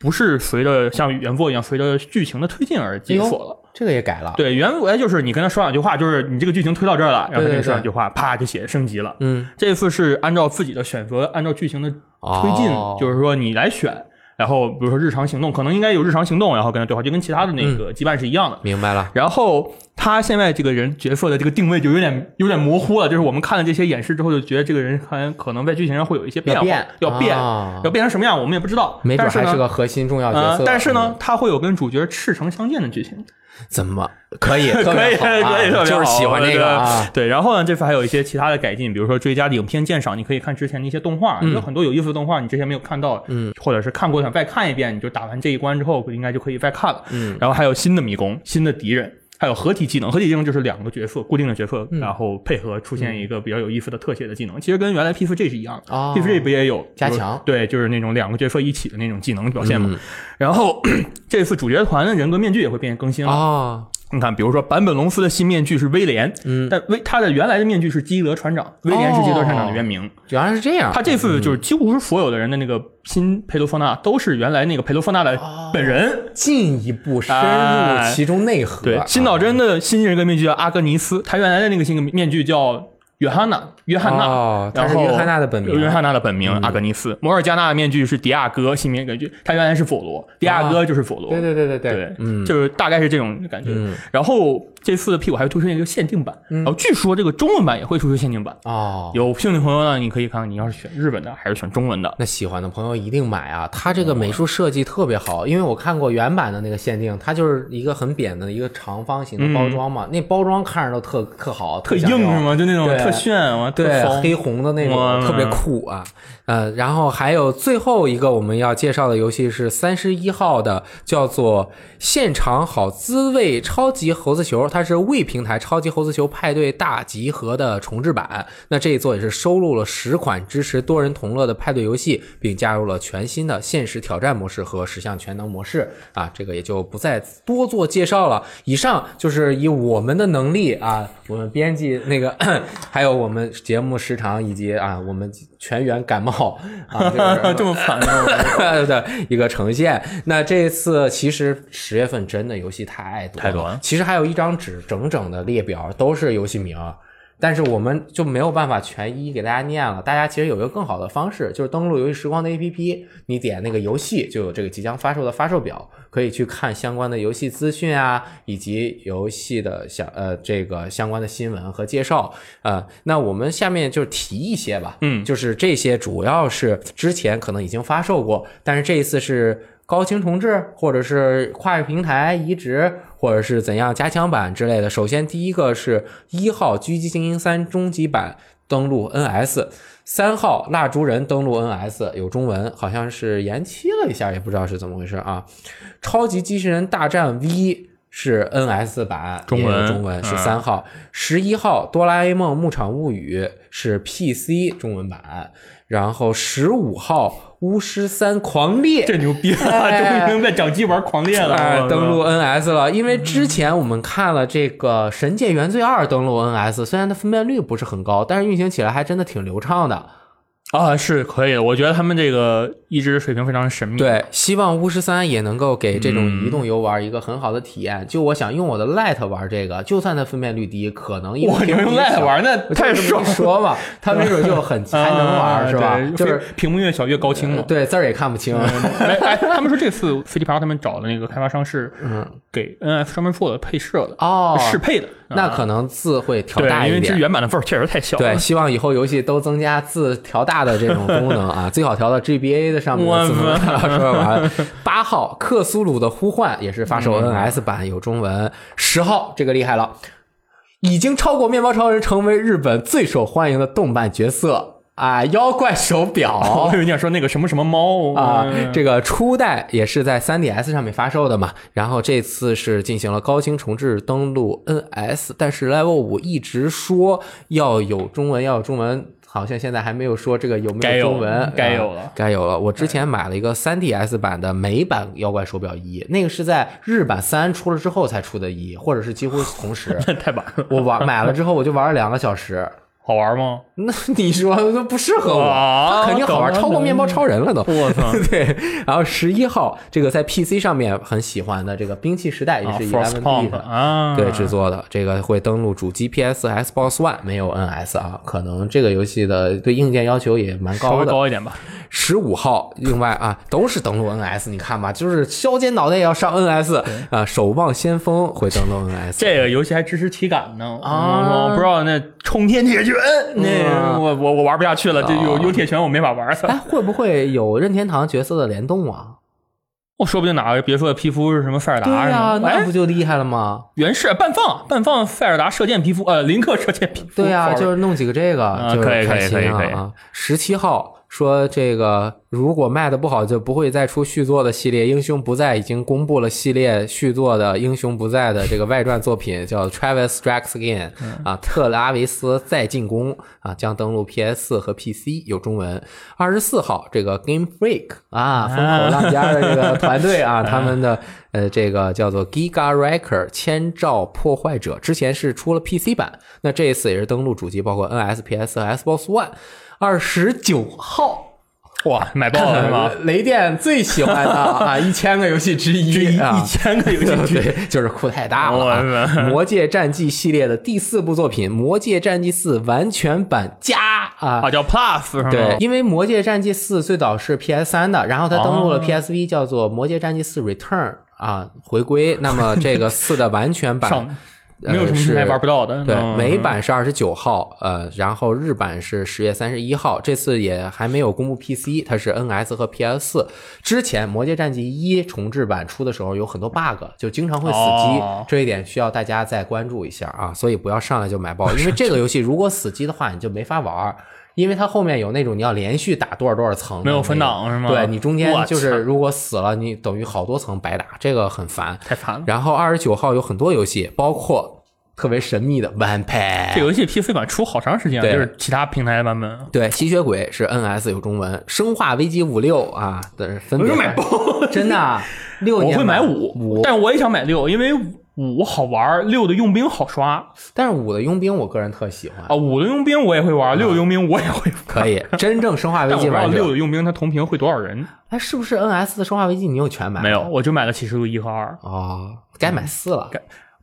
不是随着像原作一样随着剧情的推进而解锁了。这个也改了。对，原来就是你跟他说两句话，就是你这个剧情推到这儿了，然后他跟对对你说两句话，啪就写升级了。嗯，这次是按照自己的选择，按照剧情的推进，哦就是说你来选。然后比如说日常行动，可能应该有日常行动，然后跟他对话，就跟其他的那个羁绊是一样的。明白了。然后他现在这个人角色的这个定位就有点有点模糊了，就是我们看了这些演示之后，就觉得这个人还可能在剧情上会有一些变化，变要变，啊要变成什么样，我们也不知道。没准还是个核心重要角色。呃但是呢嗯，，他会有跟主角赤诚相见的剧情，怎么可以？可以可以，特别好就是喜欢这个啊。对，然后呢，这次还有一些其他的改进，比如说追加影片鉴赏，你可以看之前的一些动画，有很多有意思的动画，你之前没有看到，嗯，或者是看过想再看一遍，你就打完这一关之后，应该就可以再看了。嗯，然后还有新的迷宫、新的敌人，还有合体技能。合体技能就是两个角色固定的角色，嗯然后配合出现一个比较有意思的特写的技能。其实跟原来 P 四 G 是一样的。哦 P 四 G 不也有加强对，就是那种两个角色一起的那种技能表现嘛。嗯然后 这次主角团的人格面具也会变更新了。哦，你看，比如说坂本龙司的新面具是威廉，嗯，但威他的原来的面具是基德船长，威廉是基德船长的原名。原来是这样。他这次就是几乎是所有的人的那个新佩罗方纳都是原来那个佩罗方纳的本人。进一步深入哎其中内核。对，新岛真的新人格面具叫阿格尼斯，他原来的那个新面具叫约翰娜，约翰娜。然后是约翰娜的本名。约翰娜的本名、阿格尼斯。摩尔加纳的面具是迪亚哥新面具，他原来是佛罗，迪亚哥就是佛罗。对对对对对，嗯，就是大概是这种感觉。嗯然后这次的屁股还会推出一个限定版，然后据说这个中文版也会推出限定版。哦，有兴趣朋友呢，你可以看看你要是选日本的还是选中文的。那喜欢的朋友一定买啊！它这个美术设计特别好，因为我看过原版的那个限定，它就是一个很扁的一个长方形的包装嘛，那包装看着都特特好，特硬是吗？就那种对特炫，完对，黑红的那种特别酷啊。呃，然后还有最后一个我们要介绍的游戏是三十一号的，叫做《现场好滋味超级猴子球》，它是未平台超级猴子球派对大集合的重制版。那这一座也是收录了十款支持多人同乐的派对游戏，并加入了全新的现实挑战模式和十项全能模式啊，这个也就不再多做介绍了。以上就是以我们的能力啊，我们编辑那个，还有我们节目时长以及啊我们全员感冒啊，这个这么惨呢？的一个呈现。那这次其实十月份真的游戏太多太多了其实还有一张纸整整的列表都是游戏名。但是我们就没有办法全一一给大家念了。大家其实有一个更好的方式，就是登录游戏时光的 APP，你点那个游戏就有这个即将发售的发售表，可以去看相关的游戏资讯啊，以及游戏的相呃这个相关的新闻和介绍。呃，那我们下面就提一些吧，嗯就是这些主要是之前可能已经发售过，但是这一次是高清重置，或者是跨越平台移植，或者是怎样加强版之类的。首先，第一个是一号《狙击精英三》终极版登陆 NS，三号《蜡烛人》登陆 NS 有中文，好像是延期了一下，也不知道是怎么回事啊。超级机器人大战 V。是 NS 版，中文中文是嗯三号，十一号《哆啦 A 梦牧场物语》是 PC 中文版，然后十五号《巫师三狂猎》这牛逼了，哎。终于能在掌机玩狂猎了，我哎登录 NS 了，因为之前我们看了这个《神界原罪二》登录 NS，虽然它分辨率不是很高，但是运行起来还真的挺流畅的。啊，是可以的。我觉得他们这个一直水平非常神秘。，对，希望巫师三也能够给这种嗯移动游玩一个很好的体验。就我想用我的 Lite 玩这个，就算它分辨率低，可能因为我你用 Lite 玩那太爽嘛，它没准就很 还能玩，啊是吧？就是屏幕越小越高清嘛。对字儿也看不清。哎哎，他们说这次 CD 爬他们找的那个开发商是嗯给 NF 专门做的配色的，哦，适配的。那啊可能字会调对，因为这大一点。原版的字儿确实太小了。对，希望以后游戏都增加字调大的这种功能啊，最好调到 GBA 的上面的字能看到说完。八号《克苏鲁的呼唤》也是发售 NS 版，有中文。十号这个厉害了。已经超过面包超人，成为日本最受欢迎的动漫角色啊！妖怪手表 我以为你想说那个什么什么猫啊嗯，这个初代也是在 3DS 上面发售的嘛，然后这次是进行了高清重置登录 NS，但是 Level 五一直说要有中文，要有中文。好像现在还没有说这个有没有有中文，该有了啊该有了。我之前买了一个 3DS 版的美版妖怪手表一，那个是在日版三出了之后才出的一，或者是几乎同时。太晚了，我玩买了之后，我就玩了两个小时。好玩吗？那 你说那不适合我，啊它肯定好玩，超过面包超人了都。我操！对，然后十一号这个在 PC 上面很喜欢的这个兵器时代也啊是 Eleven 的。啊，对制作的这个会登录主机 PS、Xbox One，没有 NS 啊，可能这个游戏的对硬件要求也蛮高的稍微高一点吧。十五号，另外啊，都是登录 NS，你看吧，就是削尖脑袋也要上 NS 啊，守望先锋会登录 NS。这个游戏还支持体感呢啊我不知道那冲天铁拳，那嗯我我我玩不下去了，这有哦有铁拳我没法玩哎，它。会不会有任天堂角色的联动啊？我说不定哪个别说的皮肤是什么塞尔达呀、达是吗？那哎不，就厉害了吗？原是半放半放塞尔达射箭皮肤，呃，林克射箭皮肤。对呀、就是弄几个这个，可以可以开心可以可以啊啊！十七号说这个如果卖的不好，就不会再出续作的系列。英雄不在已经公布了系列续作的英雄不在的这个外传作品，叫 Travis Strikes Again 啊，特拉维斯再进攻啊，将登陆 PS 4和 PC，有中文。二十四号这个 Game Freak 啊，风口浪尖的这个团队啊，他们的呃这个叫做 Giga Wrecker 千兆破坏者，之前是出了 PC 版，那这一次也是登陆主机，包括 NS、PS 和 Xbox One。二十九号，哇，买爆了是吗？雷电最喜欢的 啊，一千个游戏之一啊一。千个游戏之一，就是库太大了、啊。《魔界战记》系列的第四部作品《魔界战记四》完全版加啊啊，叫 Plus 是吗？对，因为《魔界战记四》最早是 PS 三的，然后它登录了哦 PSV，叫做《魔界战记四 Return》啊，回归。那么这个四的完全版上没有什么是平台玩不到的。对，嗯美版是二十九号，呃，然后日版是十月三十一号，这次也还没有公布 PC，它是 NS 和 PS 四。之前《魔界战记一》重置版出的时候有很多 bug，就经常会死机，哦这一点需要大家再关注一下啊。所以不要上来就买爆，因为这个游戏如果死机的话，你就没法玩儿。因为它后面有那种你要连续打多少多少层没有分档是吗对你中间就是如果死了，你等于好多层白打，这个很烦。太烦了。然后二十九号有很多游戏，包括特别神秘的 One 这游戏 PC 版出好长时间了，对就是其他平台版本。对，吸血鬼是 NS 有中文，生化危机五六啊的分别我就买包，真的啊 六我会买五五，但我也想买六，因为五好玩，六的佣兵好刷但是五的佣兵我个人特喜欢，啊。五的佣兵我也会玩，六的佣兵我也会玩。可以真正生化危机玩者，六的佣兵它同屏会多少人？哎，是不是 NS 的生化危机你有全买？没有，我就买了启示录一和二，啊，该买四了。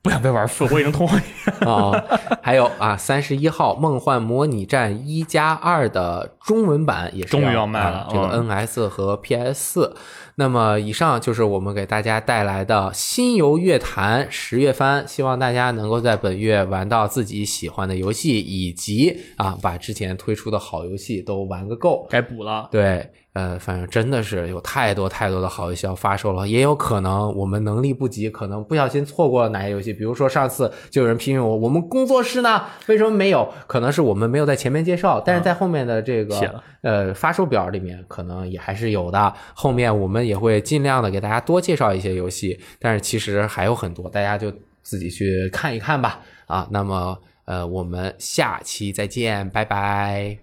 不想再玩四，我已经通关。哦，还有啊，三十一号《梦幻模拟战一加二》的中文版也是终于要要卖了啊这个嗯 NS 和 PS 四。那么以上就是我们给大家带来的新游乐坛十月番，希望大家能够在本月玩到自己喜欢的游戏，以及啊把之前推出的好游戏都玩个够。该补了。对，呃，反正真的是有太多太多的好游戏要发售了，也有可能我们能力不及，可能不小心错过了哪些游戏。比如说上次就有人批评我，我们工作室呢为什么没有？可能是我们没有在前面介绍，但是在后面的这个、呃发售表里面可能也还是有的。后面我们也会尽量的给大家多介绍一些游戏，但是其实还有很多，大家就自己去看一看吧。啊，那么呃，我们下期再见，拜拜。